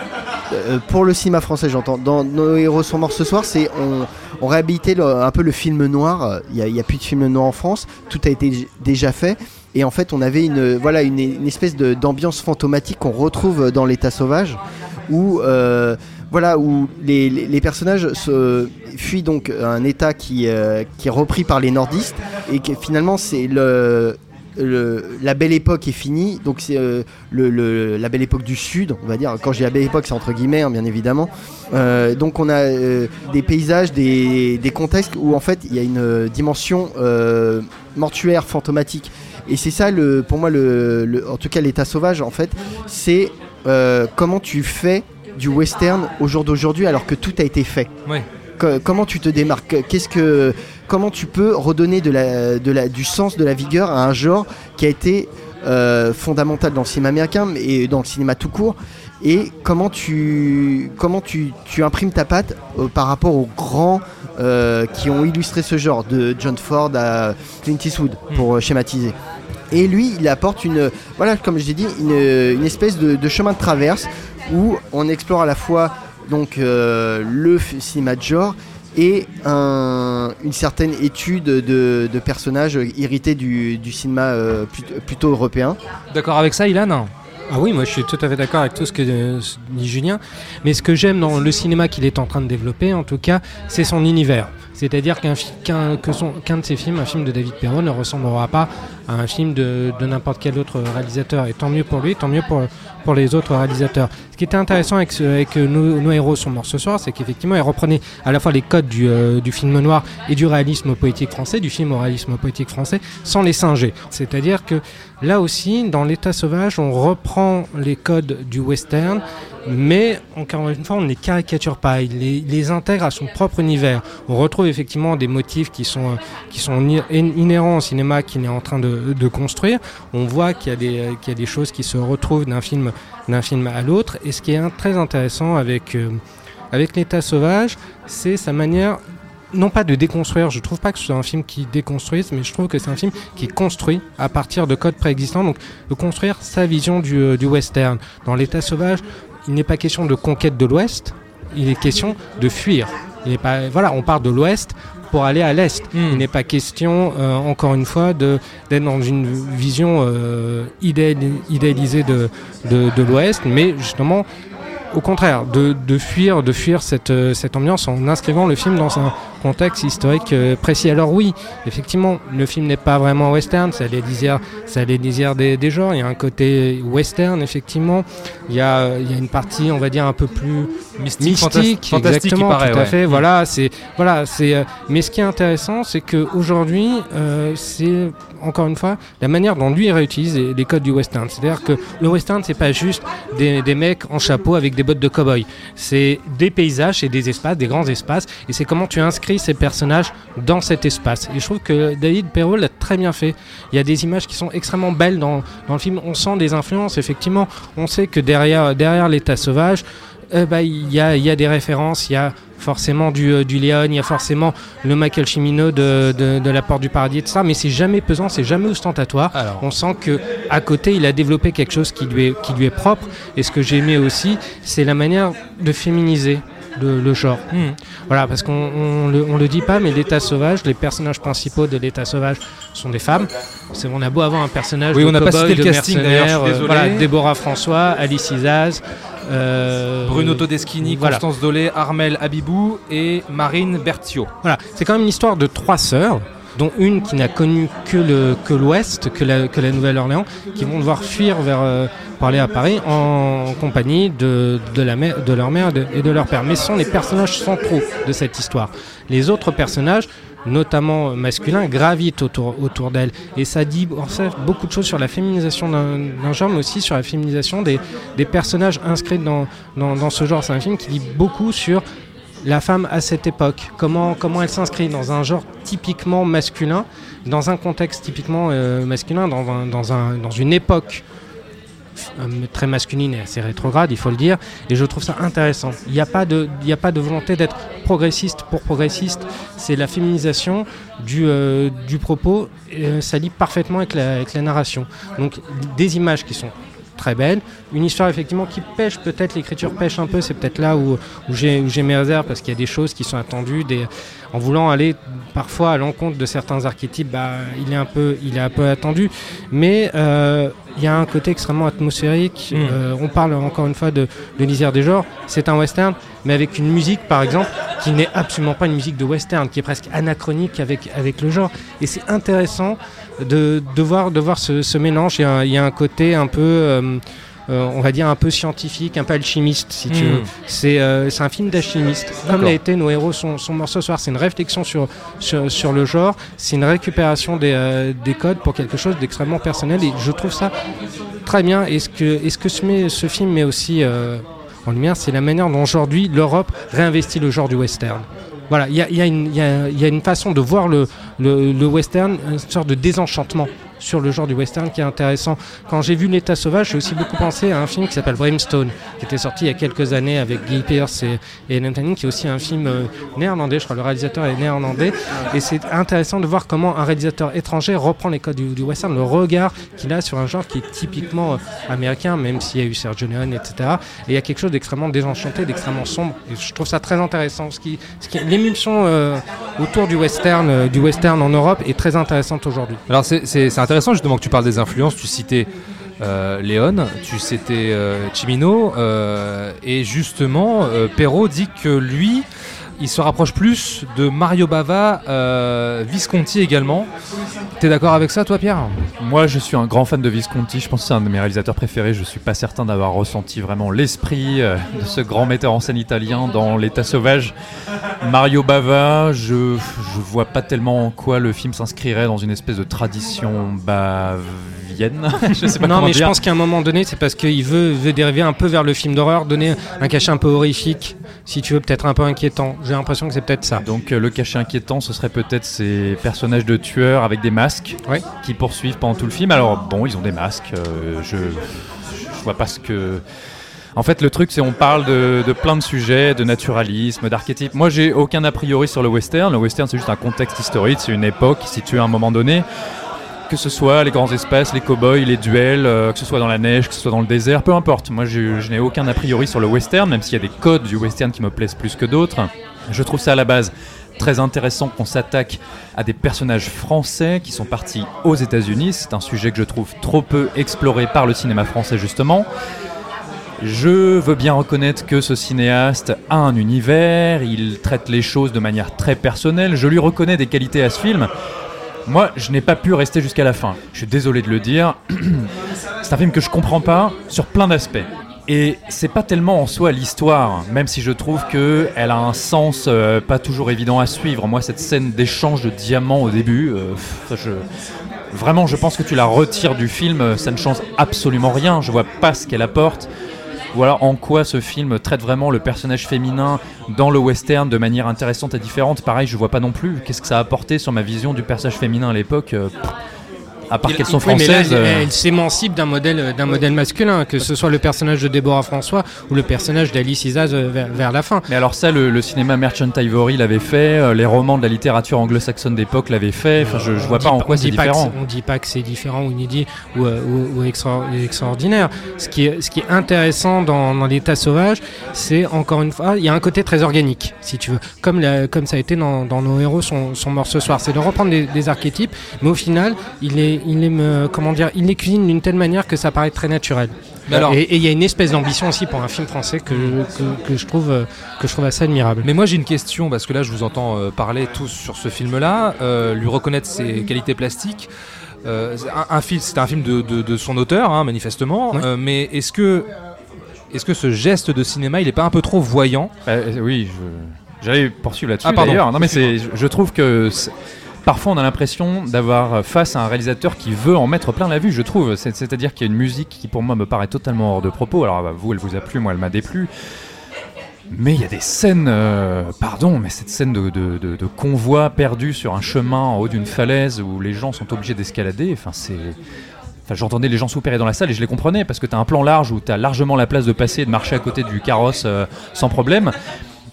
Euh, pour le cinéma français, j'entends. Dans Nos héros sont morts ce soir, c'est on, on réhabilitait un peu le film noir. Il n'y a, plus de film noir en France. Tout a été déjà fait. Et en fait, on avait une, voilà, une, espèce d'ambiance fantomatique qu'on retrouve dans l'état sauvage, où euh, voilà où les, personnages fuient donc un état qui, euh, qui est repris par les nordistes et que finalement c'est le, le- la belle époque est finie donc c'est euh, le, le- la belle époque du sud on va dire quand je dis la belle époque c'est entre guillemets hein, bien évidemment Euh, donc on a euh, des paysages des, des contextes où en fait il y a une dimension mortuaire fantomatique et c'est ça le pour moi le, en tout cas l'état sauvage en fait c'est comment tu fais du western au jour d'aujourd'hui alors que tout a été fait. Ouais. Comment tu te démarques? Qu'est-ce que comment tu peux redonner de la, de la, du sens, de la vigueur à un genre qui a été euh, fondamental dans le cinéma américain et dans le cinéma tout court? Et comment tu comment tu, tu imprimes ta patte euh, par rapport aux grands euh, qui ont illustré ce genre de John Ford à Clint Eastwood pour euh, schématiser. Et lui, il apporte une, voilà, comme je l'ai dit, une, une espèce de, de chemin de traverse où on explore à la fois donc le cinéma de genre et un- une certaine étude de, de personnages hérités du, du cinéma euh, plut- plutôt européen. D'accord avec ça, Ilan? Ah oui, moi je suis tout à fait d'accord avec tout ce que euh, dit Julien. Mais ce que j'aime dans le cinéma qu'il est en train de développer, en tout cas, c'est son univers. C'est-à-dire qu'un qu'un qu'un de ses films, un film de David Perron, ne ressemblera pas à un film de, de n'importe quel autre réalisateur. Et tant mieux pour lui, tant mieux pour, pour les autres réalisateurs. Ce qui était intéressant avec, avec euh, nos, héros sont morts ce soir, c'est qu'effectivement, il reprenait à la fois les codes du, euh, du film noir et du réalisme poétique français, du film au réalisme poétique français, sans les singer. C'est-à-dire que là aussi, dans l'état sauvage, on reprend les codes du western, mais encore une fois, on ne les caricature pas, il les, intègre à son propre univers. On retrouve effectivement des motifs qui sont, euh, qui sont inhérents au cinéma qu'il est en train de, de construire. On voit qu'il y, euh, qu'il y a des choses qui se retrouvent d'un film, film à l'autre. Et ce qui est très intéressant avec, euh, avec l'état sauvage, c'est sa manière non pas de déconstruire, je trouve pas que ce soit un film qui déconstruise, mais je trouve que c'est un film qui construit à partir de codes préexistants, donc de construire sa vision du, du western. Dans l'état sauvage, il n'est pas question de conquête de l'ouest, il est question de fuir. Il n'est pas, voilà, on part de l'ouest pour aller à l'est. Il n'est pas question, euh, encore une fois, d'être dans une vision euh, idéal- idéalisée de, de, de l'ouest, mais justement au contraire, de, de fuir, de fuir cette, euh, cette ambiance en inscrivant le film dans un contexte historique euh, précis. Alors oui, effectivement, le film n'est pas vraiment western, c'est les lisières, c'est les lisières des, des genres. Il y a un côté western, effectivement. Il y a, il y a une partie, on va dire, un peu plus Mystique, mystique, fantas- fantastique, exactement, paraît, tout à ouais. fait. Mm. Voilà, c'est voilà, c'est. euh, mais ce qui est intéressant, c'est que aujourd'hui, euh, c'est encore une fois la manière dont lui il réutilise les, les codes du western. C'est-à-dire que le western, c'est pas juste des, des mecs en chapeau avec des bottes de cow-boy. C'est des paysages et des espaces, des grands espaces, et c'est comment tu inscris ces personnages dans cet espace. Et je trouve que David Perrault l'a très bien fait. Il y a des images qui sont extrêmement belles dans, dans le film. On sent des influences, effectivement. On sait que derrière, derrière l'état sauvage, euh, bah, il y, a, y a des références, il y a forcément du, euh, du Léon, il y a forcément le Michael Cimino de, de, de La Porte du Paradis, etc. Mais c'est jamais pesant, c'est jamais ostentatoire. On sent que à côté, il a développé quelque chose qui lui est, qui lui est propre. Et ce que j'ai aimé aussi, c'est la manière de féminiser le, le genre. Mhm. Voilà, parce qu'on on le, on le dit pas, mais l'état sauvage, les personnages principaux de l'état sauvage sont des femmes. C'est, on a beau avoir un personnage Oui, de on n'a pas cité le casting, d'ailleurs, euh, voilà, Déborah François, Alice Isaz, euh, Bruno Todeschini, voilà. Constance Dolé, Armel Abibou et Marine Berthiaud. Voilà, c'est quand même une histoire de trois sœurs, dont une qui n'a connu que le que l'Ouest, que la, que Nouvelle-Orléans, qui vont devoir fuir vers euh, à Paris en, compagnie de, de, de leur mère et de leur père. Mais ce sont les personnages centraux de cette histoire. Les autres personnages notamment masculins, gravitent autour, autour d'elle. Et ça dit en fait, beaucoup de choses sur la féminisation d'un genre, mais aussi sur la féminisation des, des personnages inscrits dans, dans ce genre. C'est un film qui dit beaucoup sur la femme à cette époque, comment, comment elle s'inscrit dans un genre typiquement masculin, dans un contexte typiquement euh, masculin, dans, un- dans, un, dans une époque euh, très masculine et assez rétrograde, il faut le dire, et je trouve ça intéressant. Il n'y a, pas de- a pas de volonté d'être progressiste pour progressiste, c'est la féminisation du, euh, du propos, ça lie parfaitement avec la, avec la narration. Donc des images qui sont très belle. Une histoire effectivement qui pêche, peut-être l'écriture pêche un peu, c'est peut-être là où, où j'ai mes réserves parce qu'il y a des choses qui sont attendues, des, en voulant aller parfois à l'encontre de certains archétypes, bah, il, est un peu, il est un peu attendu. Mais euh, il y a un côté extrêmement atmosphérique. Mm. Euh, on parle encore une fois de, de lisière des genres. C'est un western, mais avec une musique, par exemple, qui n'est absolument pas une musique de western, qui est presque anachronique avec, avec le genre. Et c'est intéressant de, de voir, de voir ce, ce mélange. Il y, a un, il y a un côté un peu. euh, euh, on va dire un peu scientifique, un peu alchimiste, si tu Mm. veux. C'est euh, c'est un film d'alchimiste. Comme l'a été Nos héros sont, sont morts ce soir. C'est une réflexion sur, sur, sur le genre. C'est une récupération des, euh, des codes pour quelque chose d'extrêmement personnel. Et je trouve ça très bien. Et ce que, et ce, que ce, met- ce film met aussi en lumière, c'est la manière dont aujourd'hui l'Europe réinvestit le genre du western. Voilà, il y a, une- façon de voir le, le, le western, une sorte de désenchantement sur le genre du western qui est intéressant. Quand j'ai vu L'État sauvage, j'ai aussi beaucoup pensé à un film qui s'appelle Brimstone, qui était sorti il y a quelques années avec Guy Pearce et, et qui est aussi un film euh, néerlandais, je crois le réalisateur est néerlandais. Et c'est intéressant de voir comment un réalisateur étranger reprend les codes du, western, le regard qu'il a sur un genre qui est typiquement euh, américain, même s'il y a eu Sergio Leone, etc. Et il y a quelque chose d'extrêmement désenchanté, d'extrêmement sombre. Et je trouve ça très intéressant. Ce qui, ce qui, l'émulsion euh, autour du western, du western en Europe est très intéressante aujourd'hui. Alors c'est intéressant justement que tu parles des influences. Tu citais euh, Léon, tu citais euh, Chimino, euh, et justement Perrault dit que lui, il se rapproche plus de Mario Bava, euh, Visconti également. T'es d'accord avec ça, toi, Pierre? Moi, je suis un grand fan de Visconti. Je pense que c'est un de mes réalisateurs préférés. Je suis pas certain d'avoir ressenti vraiment l'esprit euh, de ce grand metteur en scène italien dans L'État sauvage. Mario Bava, je je vois pas tellement en quoi le film s'inscrirait dans une espèce de tradition je sais pas non, mais dire. je pense qu'à un moment donné, c'est parce qu'il veut, veut dériver un peu vers le film d'horreur, donner un cachet un peu horrifique, si tu veux, peut-être un peu inquiétant. J'ai l'impression que c'est peut-être ça. Donc euh, le cachet inquiétant, ce serait peut-être ces personnages de tueurs avec des masques Ouais. qui poursuivent pendant tout le film. Alors bon, ils ont des masques. euh, je, je vois pas ce que. En fait, le truc, c'est on parle de, de plein de sujets, de naturalisme, d'archétypes. Moi, j'ai aucun a priori sur le western. Le western, c'est juste un contexte historique, c'est une époque située à un moment donné. Que ce soit les grands espaces, les cow-boys, les duels, euh, que ce soit dans la neige, que ce soit dans le désert, peu importe. Moi, je, je n'ai aucun a priori sur le western, même s'il y a des codes du western qui me plaisent plus que d'autres. Je trouve ça à la base très intéressant qu'on s'attaque à des personnages français qui sont partis aux États-Unis. C'est un sujet que je trouve trop peu exploré par le cinéma français, justement. Je veux bien reconnaître que ce cinéaste a un univers, il traite les choses de manière très personnelle, je lui reconnais des qualités à ce film. Moi, je n'ai pas pu rester jusqu'à la fin. Je suis désolé de le dire. C'est un film que je comprends pas sur plein d'aspects. Et c'est pas tellement en soi l'histoire, même si je trouve que elle a un sens euh, pas toujours évident à suivre. Moi, cette scène d'échange de diamants au début, euh, vraiment, je pense que tu la retires du film, ça ne change absolument rien. Je vois pas ce qu'elle apporte. Ou alors en quoi ce film traite vraiment le personnage féminin dans le western de manière intéressante et différente? Pareil, je vois pas non plus. Qu'est-ce que ça a apporté sur ma vision du personnage féminin à l'époque euh, À part qu'elles sont oui, mais là, françaises. elle, euh, elle s'émancipe d'un modèle, euh, d'un modèle masculin, que ce soit le personnage de Déborah François ou le personnage d'Alice Isaz euh, vers, vers la fin. Mais alors ça, le, le cinéma Merchant Ivory l'avait fait, les romans de la littérature anglo-saxonne d'époque l'avaient fait. Enfin, je, je vois pas en quoi c'est différent. On dit pas que c'est différent ou inédit ou, ou- ou extra- extraordinaire. Ce qui est, ce qui est intéressant dans, dans l'état sauvage, c'est encore une fois, il y a un côté très organique, si tu veux, comme, la- comme ça a été dans, dans nos héros sont, sont morts ce soir. C'est de reprendre des, des archétypes, mais au final, il est, il est me- comment dire, il les cuisine d'une telle manière que ça paraît très naturel. Mais alors- et il y a une espèce d'ambition aussi pour un film français que, que, que je trouve euh, que je trouve assez admirable. Mais moi j'ai une question, parce que là je vous entends euh, parler tous sur ce film-là, euh, lui reconnaître ses qualités plastiques. Euh, c'est un, un film, c'est un film de, de- de son auteur, hein, manifestement. Oui. Euh, mais est-ce que, est-ce que ce geste de cinéma, il est pas un peu trop voyant? Euh, oui, j'allais poursuivre là-dessus Ah, pardon. d'ailleurs. Non mais c'est, je, je trouve que parfois on a l'impression d'avoir face à un réalisateur qui veut en mettre plein la vue. Je trouve, C'est- c'est-à-dire qu'il y a une musique qui pour moi me paraît totalement hors de propos. Alors bah, vous, elle vous a plu, moi elle m'a déplu. Mais il y a des scènes, euh, pardon, mais cette scène de, convoi perdu sur un chemin en haut d'une falaise où les gens sont obligés d'escalader. Enfin, j'entendais les gens soupirer dans la salle et je les comprenais parce que tu as un plan large où tu as largement la place de passer et de marcher à côté du carrosse euh, sans problème.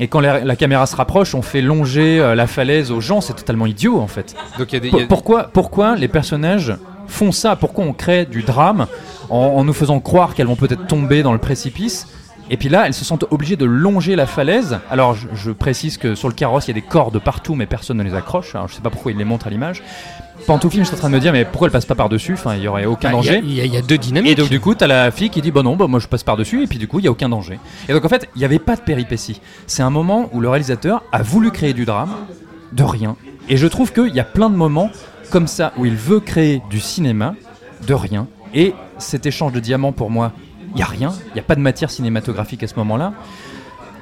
Et quand la, la caméra se rapproche, on fait longer euh, la falaise aux gens, c'est totalement idiot en fait. Donc il y a des, il y Pour- a- pourquoi, pourquoi les personnages font ça? Pourquoi on crée du drame en, en nous faisant croire qu'elles vont peut-être tomber dans le précipice? Et puis là, elles se sentent obligées de longer la falaise. Alors, je, je précise que sur le carrosse, il y a des cordes partout, mais personne ne les accroche. Alors, je sais pas pourquoi ils les montrent à l'image. Film, je suis en train de me dire, mais pourquoi elle passe pas par-dessus Enfin, il y aurait aucun Bah, danger. Il y, a- il y a deux dynamiques. Et donc du coup, t'as la fille qui dit bah non, bah moi je passe par dessus et puis du coup il y a aucun danger. Et donc en fait, il n'y avait pas de péripéties. C'est un moment où le réalisateur a voulu créer du drame de rien. Et je trouve qu'il y a plein de moments comme ça où il veut créer du cinéma de rien. Et cet échange de diamants pour moi, il y a rien. Il n'y a pas de matière cinématographique à ce moment-là.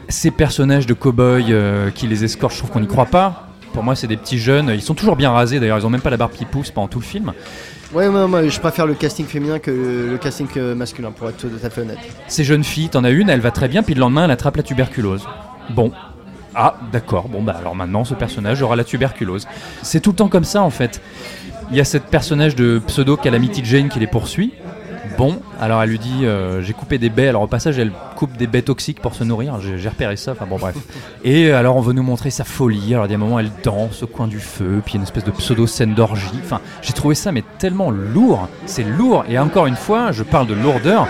Ces personnages de cow-boys euh, qui les escortent, je trouve qu'on n'y croit pas. Pour moi, c'est des petits jeunes. Ils sont toujours bien rasés. D'ailleurs, ils ont même pas la barbe qui pousse pendant tout le film. Ouais, moi, moi, je préfère le casting féminin que le, le casting euh, masculin, pour être tout à fait honnête. Ces jeunes filles, t'en as une, elle va très bien, puis le lendemain, elle attrape la tuberculose. Bon. Ah, d'accord. Bon, bah alors maintenant, ce personnage aura la tuberculose. C'est tout le temps comme ça, en fait. Il y a cette personnage de pseudo Calamity Jane qui les poursuit. Bon, alors elle lui dit euh, J'ai coupé des baies. Alors au passage, elle coupe des baies toxiques pour se nourrir. J'ai repéré ça. Enfin bon, bref. Et alors on veut nous montrer sa folie. Alors il y a un moment, elle danse au coin du feu. Puis il y a une espèce de pseudo scène d'orgie. Enfin, j'ai trouvé ça, mais tellement lourd. C'est lourd. Et encore une fois, je parle de lourdeur.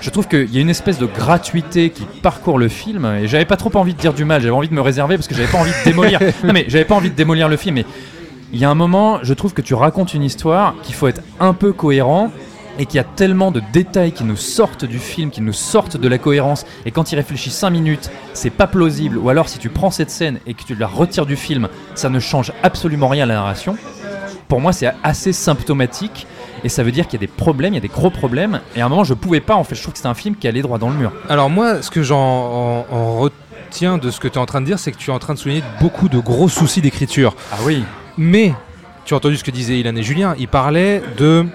Je trouve qu'il y a une espèce de gratuité qui parcourt le film et j'avais pas trop envie de dire du mal, j'avais envie de me réserver parce que j'avais pas envie de démolir. non mais j'avais pas envie de démolir le film mais il y a un moment, je trouve que tu racontes une histoire qu'il faut être un peu cohérent et qu'il y a tellement de détails qui nous sortent du film, qui nous sortent de la cohérence et quand il réfléchit 5 minutes, c'est pas plausible ou alors si tu prends cette scène et que tu la retires du film, ça ne change absolument rien à la narration. Pour moi, c'est assez symptomatique et ça veut dire qu'il y a des problèmes, il y a des gros problèmes. Et à un moment, je pouvais pas. En fait, je trouve que c'est un film qui allait droit dans le mur. Alors moi, ce que j'en en- en retiens de ce que tu es en train de dire, c'est que tu es en train de souligner beaucoup de gros soucis d'écriture. Ah oui. Mais, tu as entendu ce que disaient Ilan et Julien, ils parlaient de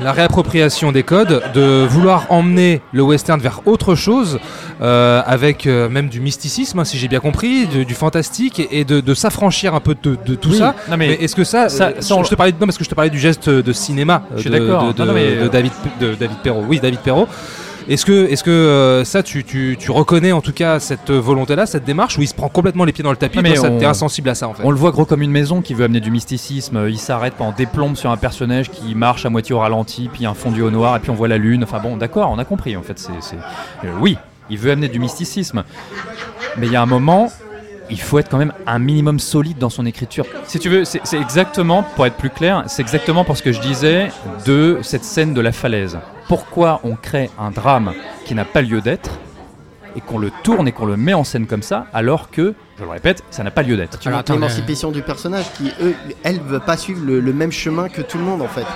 la réappropriation des codes, de vouloir emmener le western vers autre chose, euh, avec euh, même du mysticisme, hein, si j'ai bien compris, de- du fantastique, et, et de, de s'affranchir un peu de, de tout Oui. ça. Non, mais est-ce que ça, ça- euh, ça, on- je te parlais, non, parce que je te parlais du geste de cinéma Je suis de, d'accord. de- de- Non, non, mais, de euh, David, de David Perrault. Oui, David Perrault. Est-ce que, est-ce que euh, ça, tu, tu, tu reconnais en tout cas cette volonté-là, cette démarche, où il se prend complètement les pieds dans le tapis, Non, mais on- t'es insensible à ça en fait On le voit gros comme une maison qui veut amener du mysticisme. Il s'arrête pendant des plombes sur un personnage qui marche à moitié au ralenti, puis un fondu au noir, et puis on voit la lune. Enfin bon, d'accord, on a compris en fait. C'est, c'est- euh, oui, il veut amener du mysticisme. Mais il y a un moment, il faut être quand même un minimum solide dans son écriture. Si tu veux, c'est, c'est exactement, pour être plus clair, c'est exactement pour ce que je disais de cette scène de la falaise. Pourquoi on crée un drame qui n'a pas lieu d'être et qu'on le tourne et qu'on le met en scène comme ça, alors que, je le répète, ça n'a pas lieu d'être. Tu vois l'émancipation du personnage qui, eux, elle veut pas suivre le, le même chemin que tout le monde en fait.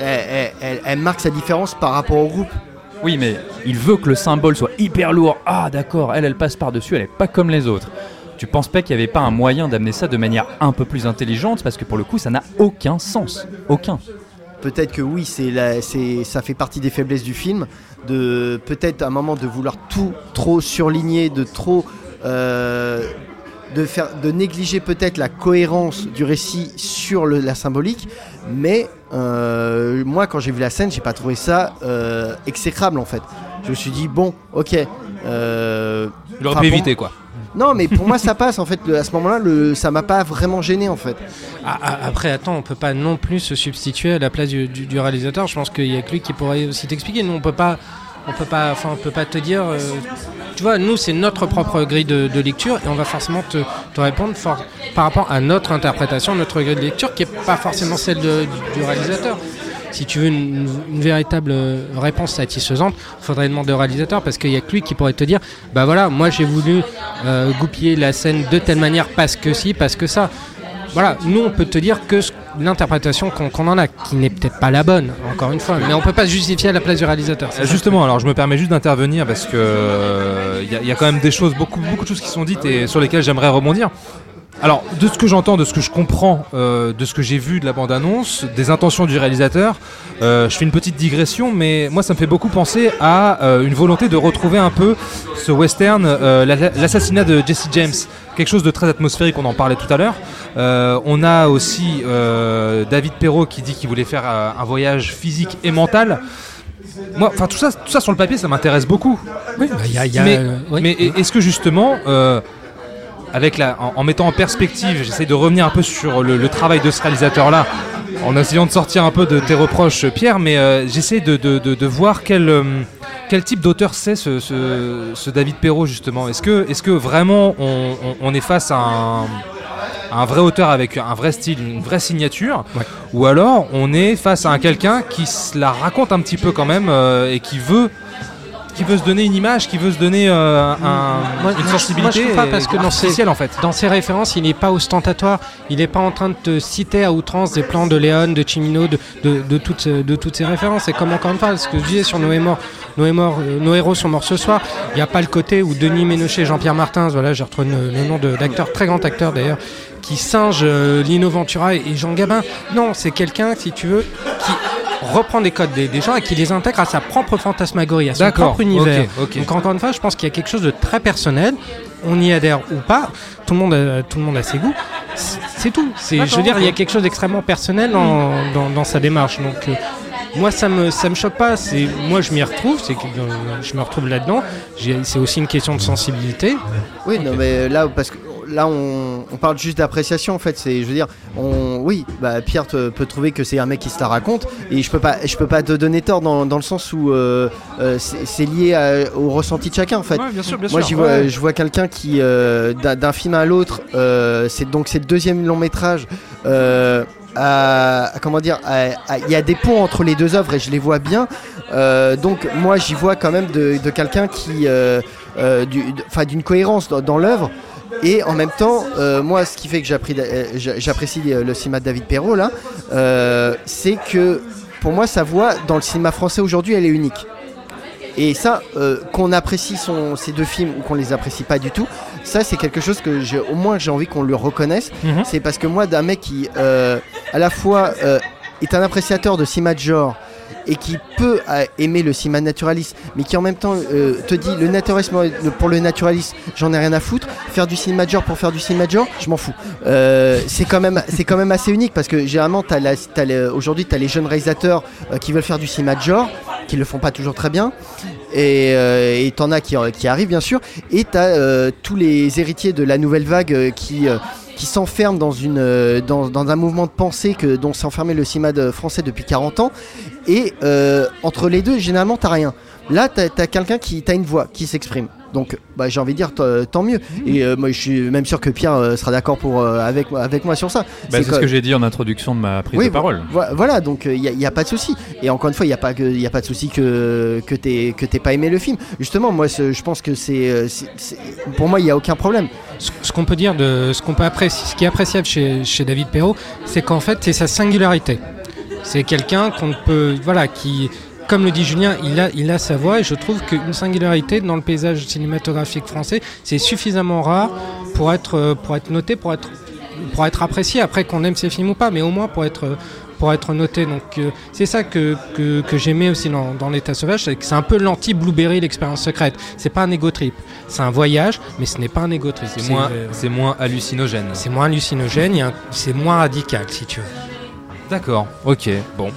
Elle, elle- elle- elle marque sa différence par rapport au groupe. Oui, mais il veut que le symbole soit hyper lourd. Ah, d'accord, elle, elle passe par-dessus, elle est pas comme les autres. Tu penses pas qu'il n'y avait pas un moyen d'amener ça de manière un peu plus intelligente? Parce que pour le coup, ça n'a aucun sens. Aucun. Peut-être que oui, c'est ça fait partie des faiblesses du film, de peut-être à un moment de vouloir tout trop surligner, de trop euh, de faire, de négliger peut-être la cohérence du récit sur le- la symbolique. Mais euh, moi, quand j'ai vu la scène, j'ai pas trouvé ça euh, exécrable en fait. Je me suis dit bon, ok. Euh, Il aurait pu éviter quoi. Non, mais pour moi, ça passe en fait. À ce moment-là, le, ça m'a pas vraiment gêné en fait. Ah, ah, Après, attends, on peut pas non plus se substituer à la place du, réalisateur. Je pense qu'il y a que lui qui pourrait aussi t'expliquer. Nous, on peut pas, on peut pas, te dire. euh, tu vois, nous, c'est notre propre grille de, lecture et on va forcément te, répondre par rapport à notre interprétation, notre grille de lecture, qui est pas forcément celle du réalisateur. Si tu veux une, une véritable euh, réponse satisfaisante, faudrait demander au réalisateur parce qu'il y a que lui qui pourrait te dire, bah voilà, moi j'ai voulu euh, goupiller la scène de telle manière parce que si, parce que ça. Voilà, nous on peut te dire que l'interprétation qu'on en a, qui n'est peut-être pas la bonne, encore une fois, mais on peut pas se justifier à la place du réalisateur. Euh. Justement, alors je me permets juste d'intervenir parce que euh, il y, a- il y a quand même des choses, beaucoup, beaucoup de choses qui sont dites et sur lesquelles j'aimerais rebondir. Alors, de ce que j'entends, de ce que je comprends, euh, de ce que j'ai vu de la bande-annonce, des intentions du réalisateur, euh, je fais une petite digression, mais moi ça me fait beaucoup penser à euh, une volonté de retrouver un peu ce western, la- l'assassinat de Jesse James, quelque chose de très atmosphérique, on en parlait tout à l'heure. On a aussi David Perrault qui dit qu'il voulait faire un voyage physique et mental. Moi, enfin tout ça, tout ça sur le papier, ça m'intéresse beaucoup. Oui, bah, il y a- il y a, mais euh, oui. mais est-ce que justement, euh, avec la, en, en mettant en perspective, j'essaie de revenir un peu sur le, le travail de ce réalisateur-là, en essayant de sortir un peu de tes reproches, Pierre, mais euh, j'essaie de, de- de- de voir quel, euh, quel type d'auteur c'est ce, ce- ce David Perrault, justement. Est-ce que, est que vraiment on, on- on est face à un, à un vrai auteur avec un vrai style, une vraie signature Ou alors on est face à un quelqu'un qui se la raconte un petit peu quand même euh, et qui veut. Qui veut se donner une image, qui veut se donner euh, un- Moi, une sensibilité moi, je pas parce que dans ses, en fait. dans ses références, il n'est pas ostentatoire. Il n'est pas en train de te citer à outrance des plans de Léon, de Chimino, de, de, de toutes, de toutes ces références. Et comme encore une fois, ce que je disais sur est mort, euh, nos héros sont morts ce soir, il n'y a pas le côté où Denis Ménochet, Jean-Pierre Martins, voilà, j'ai retrouvé le, nom d'acteur, très grand acteur d'ailleurs, qui singe euh, Lino Ventura et, et Jean Gabin. Non, c'est quelqu'un, si tu veux, qui reprend des codes des, des gens et qui les intègre à sa propre fantasmagorie, à son propre univers. ok, ok. Donc encore une fois, je pense qu'il y a quelque chose de très personnel. On y adhère ou pas. Tout le monde a, tout le monde a ses goûts. C'est tout. C'est, je veux dire, il y a quelque chose d'extrêmement personnel dans, dans, dans sa démarche. Donc euh, moi, ça me ça me choque pas. C'est moi, je m'y retrouve. C'est que euh, je me retrouve là-dedans. J'ai- C'est aussi une question de sensibilité. Oui, non, mais là, parce que là, on, on parle juste d'appréciation en fait. C'est, je veux dire, on, oui, bah, Pierre te- peut trouver que c'est un mec qui se la raconte, et je peux pas, je peux pas te donner tort dans, dans le sens où euh, euh, c'est lié à- au ressenti de chacun en fait. Ouais, bien sûr, bien Moi, sûr. j'y vois, Ouais. je vois quelqu'un qui, euh, d'un film à l'autre, c'est donc c'est le deuxième long métrage. à- à- comment dire, il y a des ponts entre les deux œuvres et je les vois bien. Euh, donc moi j'y vois quand même de, de quelqu'un qui, euh, euh, enfin d'une cohérence dans, dans l'œuvre. Et en même temps, euh, moi, ce qui fait que j'apprécie euh, j'a- j'apprécie euh, le cinéma de David Perrault là, euh, c'est que pour moi, sa voix dans le cinéma français aujourd'hui, elle est unique. Et ça, euh, qu'on apprécie son, ces deux films ou qu'on les apprécie pas du tout, ça c'est quelque chose que j'ai, au moins j'ai envie qu'on le reconnaisse. Mhm. C'est parce que moi, d'un mec qui, à la fois, est un appréciateur de cinéma de genre et qui peut euh, aimer le cinéma naturaliste, mais qui en même temps euh, te dit le naturalisme le- pour le naturaliste, j'en ai rien à foutre. Faire du cinéma de genre pour faire du cinéma de genre, je m'en fous. Euh, c'est quand même, c'est quand même assez unique parce que généralement, aujourd'hui, tu as les jeunes réalisateurs euh, qui veulent faire du cinéma de genre, qui le font pas toujours très bien. Et euh, t'en as qui, qui arrivent bien sûr. Et t'as euh, tous les héritiers de la nouvelle vague euh, qui, euh, qui s'enferment dans, une, euh, dans, dans un mouvement de pensée que, dont s'est enfermé le cinéma de- français depuis 40 ans. Et euh, entre les deux, généralement, t'as rien. Là, t'as as, quelqu'un qui t'as une voix qui s'exprime. Donc, bah, j'ai envie de dire tant mieux. Et euh, moi, je suis même sûr que Pierre euh, sera d'accord pour euh, avec, avec moi sur ça. Bah, c'est ce que j'ai dit en introduction de ma prise oui, de parole. vo- Voilà, donc il n'y a, pas de souci. Et encore une fois, il n'y a, pas que- y a pas de souci que, que tu que t'aies pas aimé le film. Justement, moi, je pense que c'est. c'est- c'est- Pour moi, il n'y a aucun problème. Ce, ce qu'on peut dire de ce qu'on peut apprécier, ce qui est appréciable chez, chez David Perrault, c'est qu'en fait, c'est sa singularité. C'est quelqu'un qu'on peut, voilà, qui, comme le dit Julien, il a, il a sa voix et je trouve qu'une singularité dans le paysage cinématographique français, c'est suffisamment rare pour être, euh, pour être noté, pour être, pour être apprécié. Après qu'on aime ses films ou pas, mais au moins pour être, euh, pour être noté. Donc euh, c'est ça que, que, que j'aimais aussi dans, dans l'état sauvage, c'est que c'est un peu l'anti-Blueberry, l'expérience secrète. C'est pas un ego trip, c'est un voyage, mais ce n'est pas un ego trip. C'est moins, euh, c'est moins hallucinogène. c'est moins hallucinogène, c'est moins radical si tu veux. D'accord, ok, bon.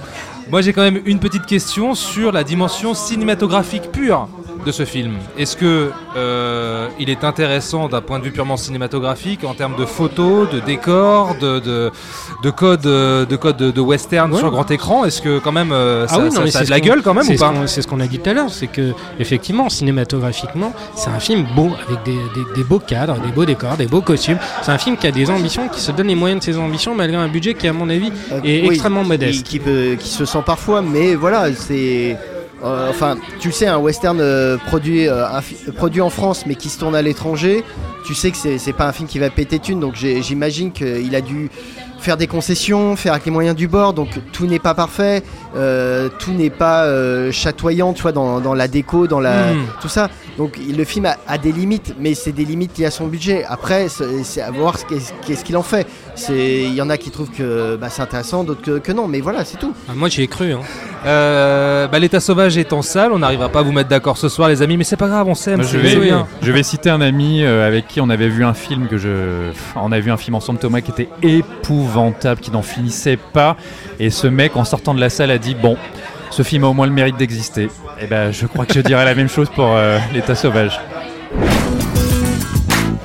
Moi j'ai quand même une petite question sur la dimension cinématographique pure de ce film. Est-ce que euh, il est intéressant d'un point de vue purement cinématographique en termes de photos, de décors, de, de, de codes euh, de, code de, de western Ouais. sur grand écran? Est-ce que quand même euh, ça, ah oui, ça- non, mais ça a c'est de la ce qu'on- gueule quand même c'est ou ce pas? qu'on- C'est ce qu'on a dit tout à l'heure, c'est que effectivement, cinématographiquement, c'est un film beau avec des, des- des beaux cadres, des beaux décors, des beaux costumes. C'est un film qui a des ambitions, qui se donne les moyens de ses ambitions malgré un budget qui, à mon avis, Euh, est oui, extrêmement Qui, modeste. qui peut, qui se sent parfois, mais voilà, c'est. Euh, enfin, tu le sais, un western euh, produit, euh, produit en France mais qui se tourne à l'étranger, tu sais que c'est pas un film qui va péter thune, donc j'imagine qu'il a dû faire des concessions, faire avec les moyens du bord, donc tout n'est pas parfait, tout n'est pas chatoyant, tu vois, dans, dans la déco, dans la, Mm. tout ça. Donc le film a, a des limites, mais c'est des limites liées à son budget. Après, c'est à voir ce qu'est- qu'est-ce qu'il en fait. C'est- Il y en a qui trouvent que bah, c'est intéressant, d'autres que, que non, mais voilà, c'est tout. Ah, moi, j'y ai cru. Hein. Euh, bah, L'état sauvage est en salle, on n'arrivera pas à vous mettre d'accord ce soir les amis, mais c'est pas grave, on s'aime, je, vais, je vais citer un ami euh, avec qui on avait vu un film que je. On a vu un film ensemble, Thomas, qui était épouvantable, qui n'en finissait pas. Et ce mec, en sortant de la salle, a dit Bon, ce film a au moins le mérite d'exister. Et ben, je crois que je dirais la même chose pour euh, L'état sauvage.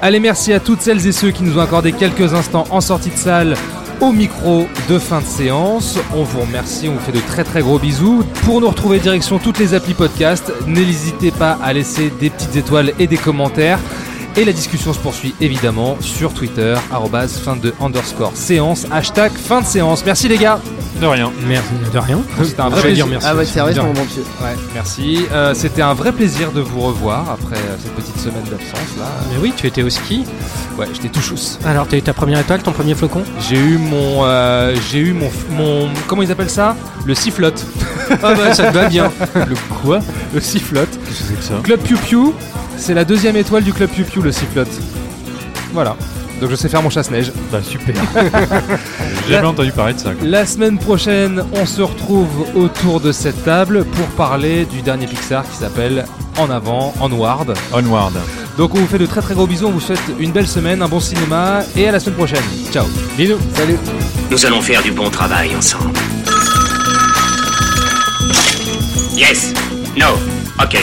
Allez, merci à toutes celles et ceux qui nous ont accordé quelques instants en sortie de salle au micro de fin de séance. On vous remercie, on vous fait de très très gros bisous. Pour nous retrouver direction toutes les applis podcast, n'hésitez pas à laisser des petites étoiles et des commentaires. Et la discussion se poursuit évidemment sur Twitter, arrobase fin de underscore séance, hashtag fin de séance. Merci les gars. De rien. Merci, de rien. C'était un vrai plaisir. dire merci. Ah De- mon. Ouais, merci. Euh, C'était un vrai plaisir de vous revoir après euh, cette petite semaine d'absence là. Mais oui, tu étais au ski. Ouais, j'étais tout chousse. Alors, t'as eu ta première étoile, ton premier flocon? J'ai eu mon, euh, j'ai eu mon, mon, comment ils appellent ça? Le sifflote. Ah bah, ça te va bien. Le quoi? Le sifflote. Qu'est-ce que c'est que ça Club Piu Piu, c'est la deuxième étoile du Club Piu Piu, le sifflote. Voilà. Donc je sais faire mon chasse-neige. Bah super. J'ai jamais entendu parler de ça. quoi. La semaine prochaine, on se retrouve autour de cette table pour parler du dernier Pixar qui s'appelle En avant, Onward. Onward. Donc on vous fait de très très gros bisous, on vous souhaite une belle semaine, un bon cinéma et à la semaine prochaine. Ciao. Bisous. Salut. Nous allons faire du bon travail ensemble. Yes. No. Ok.